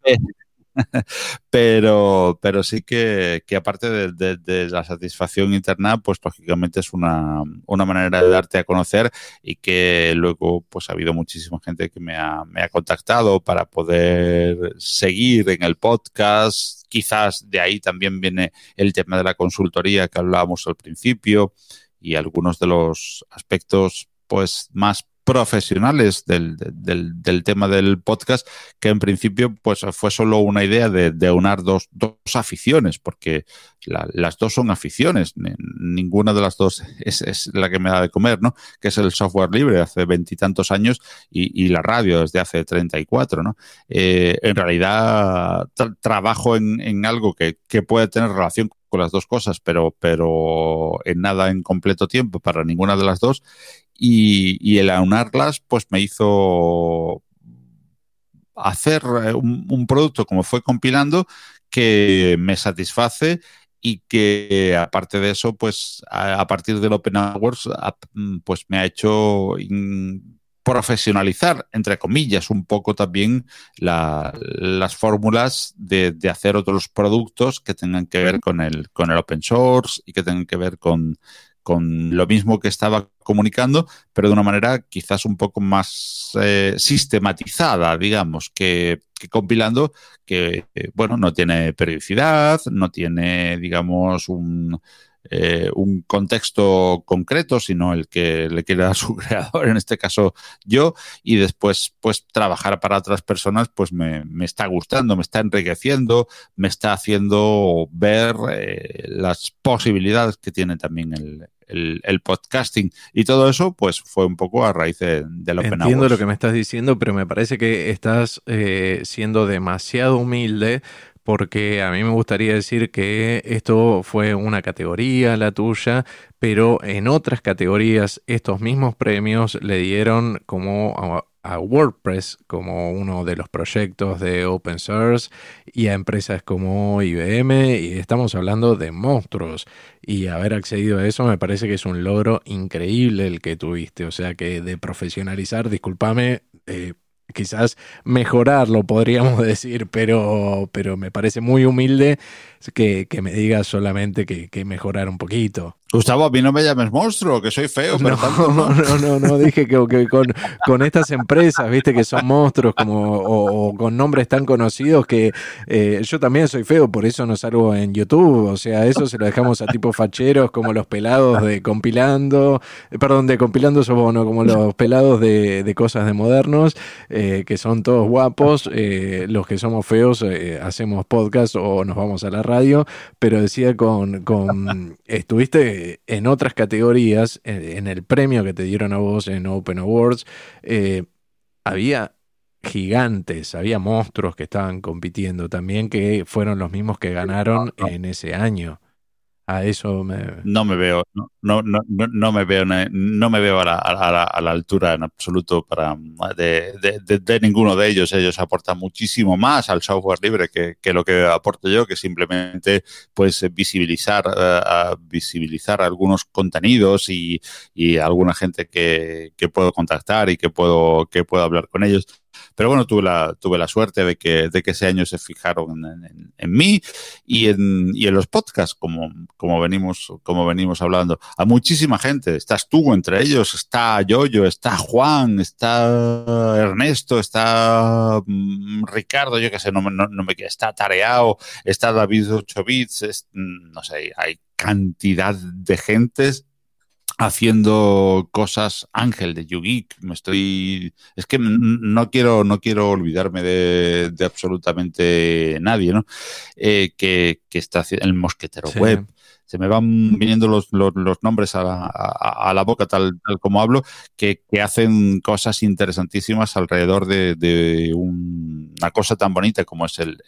*laughs* *laughs* pero, pero sí que, que aparte de, de, la satisfacción interna, pues lógicamente es una, una, manera de darte a conocer y que luego pues ha habido muchísima gente que me ha, me ha contactado para poder seguir en el podcast. Quizás de ahí también viene el tema de la consultoría que hablábamos al principio y algunos de los aspectos pues más profesionales del, del, del, tema del podcast, que en principio pues fue solo una idea de, de unar dos, dos, aficiones, porque las dos son aficiones, ninguna de las dos *laughs* es, es, la que me da de comer, ¿no? Que es el software libre hace veintitantos años y, y, la radio desde hace treinta y cuatro, ¿no? Eh, en realidad trabajo en, en algo que, que puede tener relación con las dos cosas, pero, pero en nada en completo tiempo para ninguna de las dos y, el aunarlas pues me hizo hacer eh, un, producto como fue compilando que me satisface y que aparte de eso pues a, partir del Open Hours pues me ha hecho profesionalizar, entre comillas, un poco también las fórmulas de, de, hacer otros productos que tengan que ver con el, con el open source y que tengan que ver con, con lo mismo que estaba comunicando, pero de una manera quizás un poco más eh, sistematizada, digamos, que, compilando, que, eh, bueno, no tiene periodicidad, no tiene, digamos, un, eh, un contexto concreto, sino el que le quiere dar su *laughs* creador, en este caso yo, y después, pues, trabajar para otras personas, pues me, me está gustando, me está enriqueciendo, me está haciendo ver las posibilidades que tiene también el, el, podcasting. Y todo eso, pues fue un poco a raíz de, Entiendo lo que me estás diciendo, pero me parece que estás eh, siendo demasiado humilde porque a mí me gustaría decir que esto fue una categoría la tuya, pero en otras categorías estos mismos premios le dieron como a WordPress como uno de los proyectos de open source y a empresas como IBM y estamos hablando de monstruos. Y haber accedido a eso me parece que es un logro increíble el que tuviste, o sea que de profesionalizar, discúlpame, eh, quizás mejorarlo, podríamos *laughs* decir, pero, pero me parece muy humilde que, me digas solamente que, que, mejorar un poquito. Gustavo, a mí no me llames monstruo, que soy feo. *laughs* no, no, no, no, dije que, con, con, estas empresas, viste, que son monstruos como, o, con nombres tan conocidos que eh, yo también soy feo, por eso no salgo en YouTube. O sea, eso se lo dejamos a tipos facheros como los pelados de compilando, eh, perdón, de compilando somos no, como los pelados de, de cosas de modernos, eh, que son todos guapos. los que somos feos hacemos podcast o nos vamos a la radio, pero decía con, con estuviste en otras categorías, en, el premio que te dieron a vos en Open Awards, eh, había gigantes, había monstruos que estaban compitiendo también, que fueron los mismos que ganaron en ese año. A eso. No me veo, no, no, no, no me veo, no me veo a la, a la, altura en absoluto para, de, de, ninguno de ellos. Ellos aportan muchísimo más al software libre que, que lo que aporto yo, que simplemente pues visibilizar, uh, visibilizar algunos contenidos y, y alguna gente que, que puedo contactar y que puedo, que puedo hablar con ellos pero bueno, tuve la, tuve la suerte de que, de que ese año se fijaron en, en, mí y en, y en los podcasts, como, como, venimos, como venimos hablando. A muchísima gente, estás tú entre ellos, está Yoyo, está Juan, está Ernesto, está mm, Ricardo, yo qué sé, no, no, no me está Tareao, está David 8 bits, no sé, hay cantidad de gentes haciendo cosas Ángel de YouGeek. Me estoy. Es que no quiero, no quiero olvidarme de, absolutamente nadie, ¿no? Eh, que, que, está haciendo el mosquetero web se me van viniendo los, los, nombres a la, a, la, boca tal, tal como hablo, que, que, hacen cosas interesantísimas alrededor de, de una cosa tan bonita como es el,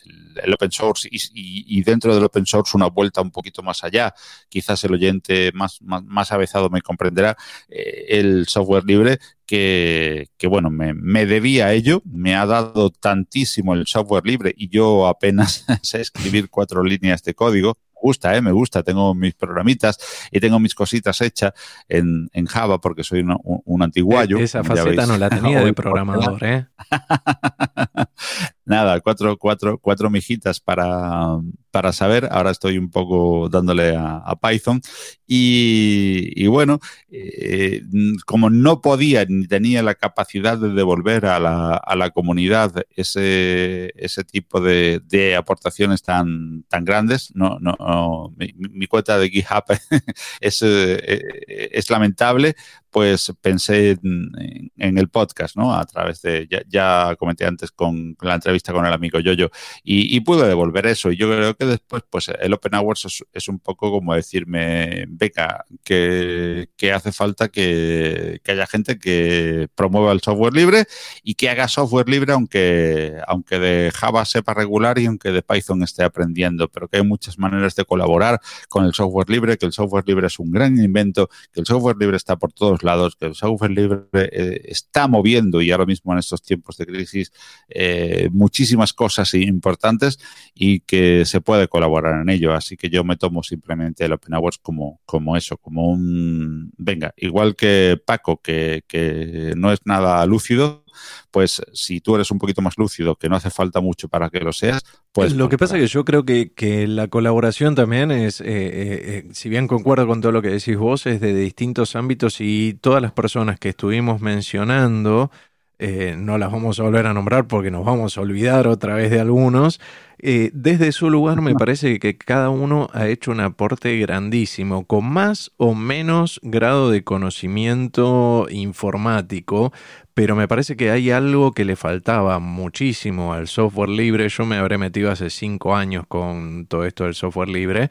el open source y, y, dentro del open source una vuelta un poquito más allá. Quizás el oyente más, más, más avezado me comprenderá eh, el software libre que, que, bueno, me, me, debía a ello, me ha dado tantísimo el software libre y yo apenas *laughs* sé escribir cuatro líneas de código gusta, ¿eh? me gusta. Tengo mis programitas y tengo mis cositas hechas en, en Java porque soy un, un antiguayo. Esa faceta no la *laughs* tenía de programador, ¿eh? *laughs* Nada, cuatro, cuatro, cuatro mijitas para, para saber. Ahora estoy un poco dándole a, Python. Y, bueno, eh, como no podía ni tenía la capacidad de devolver a la, a la comunidad ese, ese tipo de, de, aportaciones tan, tan grandes, no, no, mi, cuenta de GitHub *laughs* es, eh, es lamentable, pues pensé en, el podcast, ¿no? A través de, ya, comenté antes con la entrevista con el amigo Yoyo, y, y pude devolver eso. Y yo creo que después, pues el Open Hours es, un poco como decirme, beca, que, hace falta que, haya gente que promueva el software libre y que haga software libre, aunque, aunque de Java sepa regular y aunque de Python esté aprendiendo, pero que hay muchas maneras de colaborar con el software libre, que el software libre es un gran invento, que el software libre está por todos lados, que el software libre eh, está moviendo y ahora mismo en estos tiempos de crisis eh, muchísimas cosas importantes y que se puede colaborar en ello. Así que yo me tomo simplemente el Open Hours como, como eso, como un, venga, igual que Paco, que, que no es nada lúcido, pues si tú eres un poquito más lúcido, que no hace falta mucho para que lo seas, pues... Lo que pasa es que yo creo que, que la colaboración también es, eh, eh, eh, si bien concuerdo con todo lo que decís vos, es de distintos ámbitos y todas las personas que estuvimos mencionando, no las vamos a volver a nombrar porque nos vamos a olvidar otra vez de algunos, eh, desde su lugar me parece que cada uno ha hecho un aporte grandísimo, con más o menos grado de conocimiento informático, pero me parece que hay algo que le faltaba muchísimo al software libre. Yo me habré metido hace cinco años con todo esto del software libre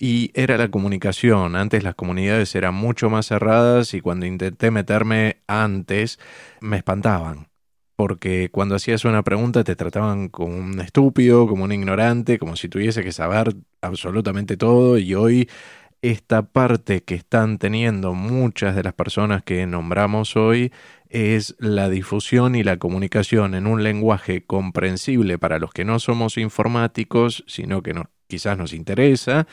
y era la comunicación. Antes las comunidades eran mucho más cerradas y cuando intenté meterme antes me espantaban porque cuando hacías una pregunta te trataban como un estúpido, como un ignorante, como si tuviese que saber absolutamente todo y hoy esta parte que están teniendo muchas de las personas que nombramos hoy es la difusión y la comunicación en un lenguaje comprensible para los que no somos informáticos, sino que quizás nos interesa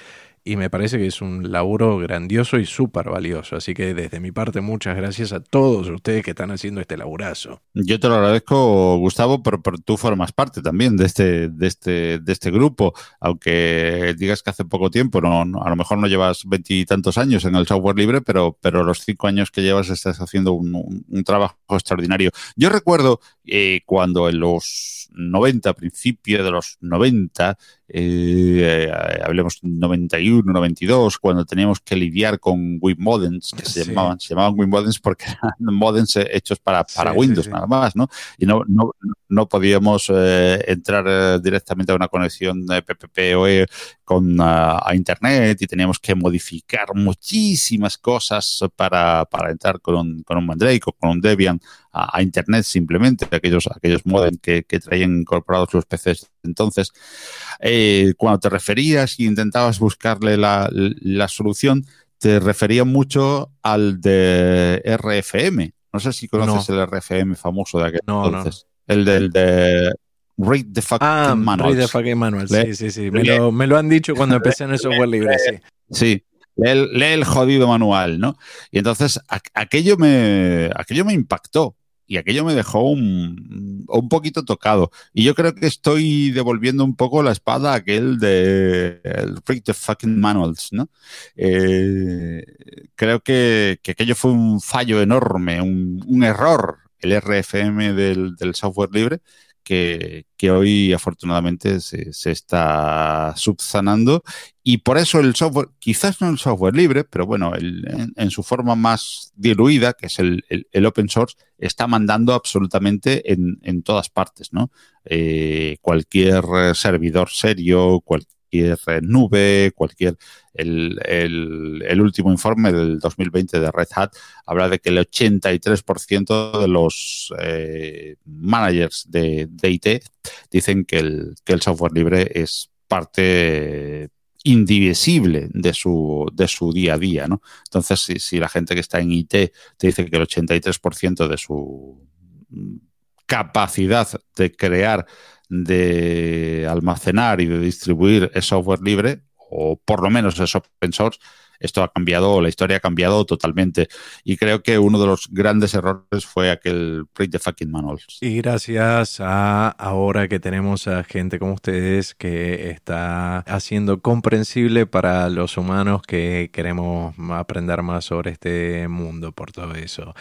y me parece que es un laburo grandioso y súper valioso. Así que desde mi parte, muchas gracias a todos ustedes que están haciendo este laburazo. Yo te lo agradezco, Gustavo, pero, tú formas parte también de este, de este, de este grupo. Aunque digas que hace poco tiempo, no, a lo mejor no llevas veintitantos años en el software libre, pero, pero los cinco años que llevas estás haciendo un, trabajo extraordinario. Yo recuerdo eh, cuando en los 90, principio de los 90, eh, hablemos 91, 92, cuando teníamos que lidiar con Web modems, que se llamaban, se llamaban Web modems porque *laughs* eran modems hechos para, para Windows nada más, ¿no? Y no, no, no podíamos eh, entrar eh, directamente a una conexión de PPPoE con a, Internet y teníamos que modificar muchísimas cosas para, para entrar con un, con un Mandrake o con un Debian a, Internet simplemente, aquellos, aquellos modems que, que traían incorporados los PCs entonces. Eh, cuando te referías y intentabas buscarle la, la solución, te refería mucho al de RFM. No sé si conoces el RFM famoso de aquel entonces. El del de Read the Fucking ah, Manual. Read the Fucking Manual, sí, sí, sí. Me lo, me lo, han dicho cuando *laughs* empecé en el software libre, sí. Sí, lee el, jodido manual, ¿no? Y entonces aquello me, aquello me impactó y aquello me dejó un, un, poquito tocado. Y yo creo que estoy devolviendo un poco la espada a aquel de Read the Fucking Manuals, ¿no? Eh, creo que, que, aquello fue un fallo enorme, un, un error, el RFM del, del software libre, que, hoy afortunadamente se, está subsanando y por eso el software, quizás no el software libre, pero bueno, en, su forma más diluida, que es el, open source, está mandando absolutamente en, todas partes, ¿no? Eh, cualquier servidor serio, cualquier nube, cualquier el, último informe del 2020 de Red Hat habla de que el 83% de los eh, managers de, IT dicen que el, que el software libre es parte indivisible de su, de su día a día, ¿no? Entonces, si, si la gente que está en IT te dice que el 83% de su capacidad de crear, de almacenar y de distribuir software libre, o por lo menos es open source, esto ha cambiado, la historia ha cambiado totalmente. Y creo que uno de los grandes errores fue aquel print the fucking manuals. Y gracias a ahora que tenemos a gente como ustedes que está haciendo comprensible para los humanos que queremos aprender más sobre este mundo por todo eso.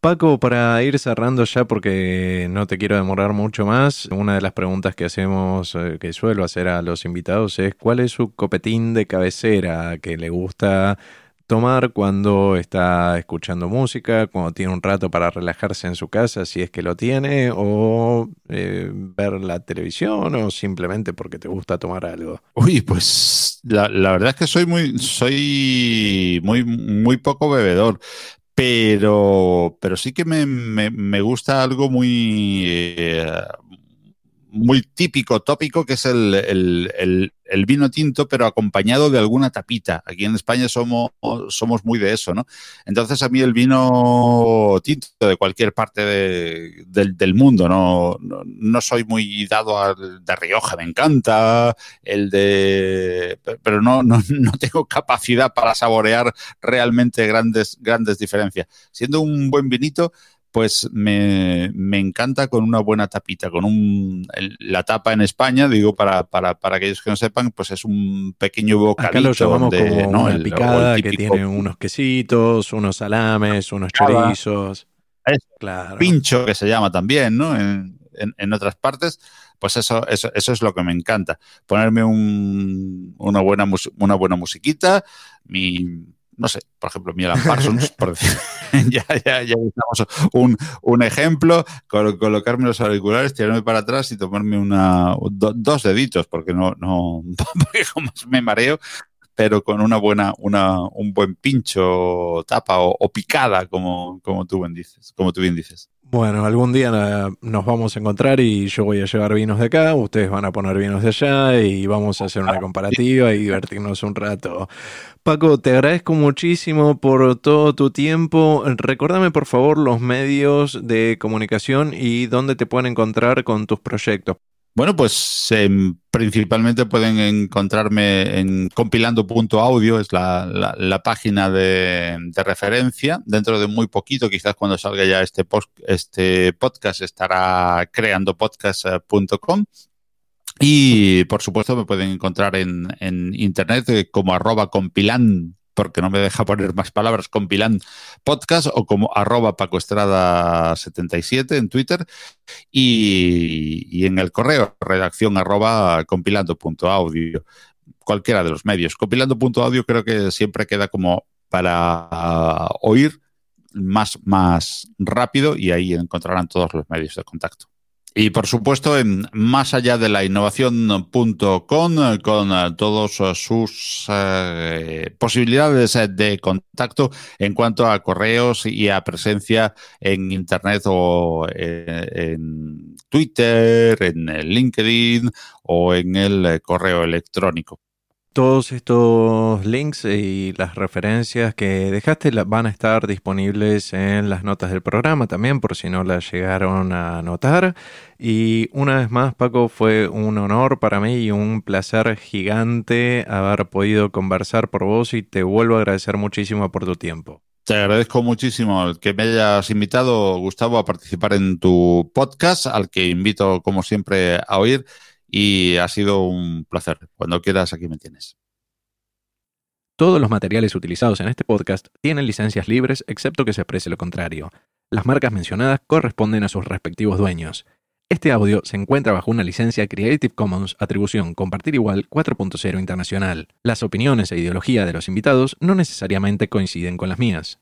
Paco, para ir cerrando ya, porque no te quiero demorar mucho más, una de las preguntas que hacemos, eh, que suelo hacer a los invitados es ¿cuál es su copetín de cabecera que le gusta tomar cuando está escuchando música, cuando tiene un rato para relajarse en su casa, si es que lo tiene, o eh, ver la televisión, o simplemente porque te gusta tomar algo? Uy, pues la, verdad es que soy muy, soy muy, muy poco bebedor, pero, pero sí que me, me, gusta algo muy, eh, muy típico, tópico, que es el, el, vino tinto, pero acompañado de alguna tapita. Aquí en España somos, somos muy de eso, ¿no? Entonces a mí el vino tinto de cualquier parte del, mundo, ¿no? ¿no? soy muy dado al de Rioja, me encanta, el de... pero no, no, no tengo capacidad para saborear realmente grandes, grandes diferencias. Siendo un buen vinito, pues me, encanta con una buena tapita, con un, la tapa en España, digo, para, para, para aquellos que no sepan, pues es un pequeño bocadillo. Acá lo llamamos como ¿no? una picada que tiene unos quesitos, unos salames, unos chorizos. claro. Pincho, que se llama también, ¿no? En, en, otras partes, pues eso, eso, eso es lo que me encanta. Ponerme un, una, buena, una buena musiquita, mi no sé, por ejemplo, mi Alan Parsons, por decir, *laughs* ya, ya, ya un, un ejemplo, colocarme los auriculares, tirarme para atrás y tomarme una, dos deditos, porque no, no, *laughs* porque como me mareo, pero con una buena, una, un buen pincho, tapa o, picada, como, como tú bien dices, como tú bien dices. Bueno, algún día nos vamos a encontrar y yo voy a llevar vinos de acá, ustedes van a poner vinos de allá y vamos a hacer una comparativa y divertirnos un rato. Paco, te agradezco muchísimo por todo tu tiempo. Recordame por favor los medios de comunicación y dónde te pueden encontrar con tus proyectos. Bueno, pues em, principalmente pueden encontrarme en compilando.audio, es la, página de, referencia. Dentro de muy poquito, quizás cuando salga ya este, este podcast, estará creandopodcast.com. Y por supuesto me pueden encontrar en, en internet eh, como arroba compilan porque no me deja poner más palabras, compilan podcast o como arroba pacoestrada77 en Twitter y, en el correo redacción arroba compilando.audio, cualquiera de los medios. Compilando.audio creo que siempre queda como para oír más, más rápido y ahí encontrarán todos los medios de contacto. Y por supuesto, en más allá de la innovación.com, con eh, todas sus eh, posibilidades eh, de contacto en cuanto a correos y a presencia en Internet o en Twitter, en LinkedIn o en el correo electrónico. Todos estos links y las referencias que dejaste van a estar disponibles en las notas del programa también, por si no las llegaron a notar. Y una vez más, Paco, fue un honor para mí y un placer gigante haber podido conversar por vos y te vuelvo a agradecer muchísimo por tu tiempo. Te agradezco muchísimo que me hayas invitado, Gustavo, a participar en tu podcast, al que invito, como siempre, a oír y ha sido un placer. Cuando quieras, aquí me tienes. Todos los materiales utilizados en este podcast tienen licencias libres, excepto que se aprecie lo contrario. Las marcas mencionadas corresponden a sus respectivos dueños. Este audio se encuentra bajo una licencia Creative Commons Atribución Compartir Igual 4.0 Internacional. Las opiniones e ideología de los invitados no necesariamente coinciden con las mías.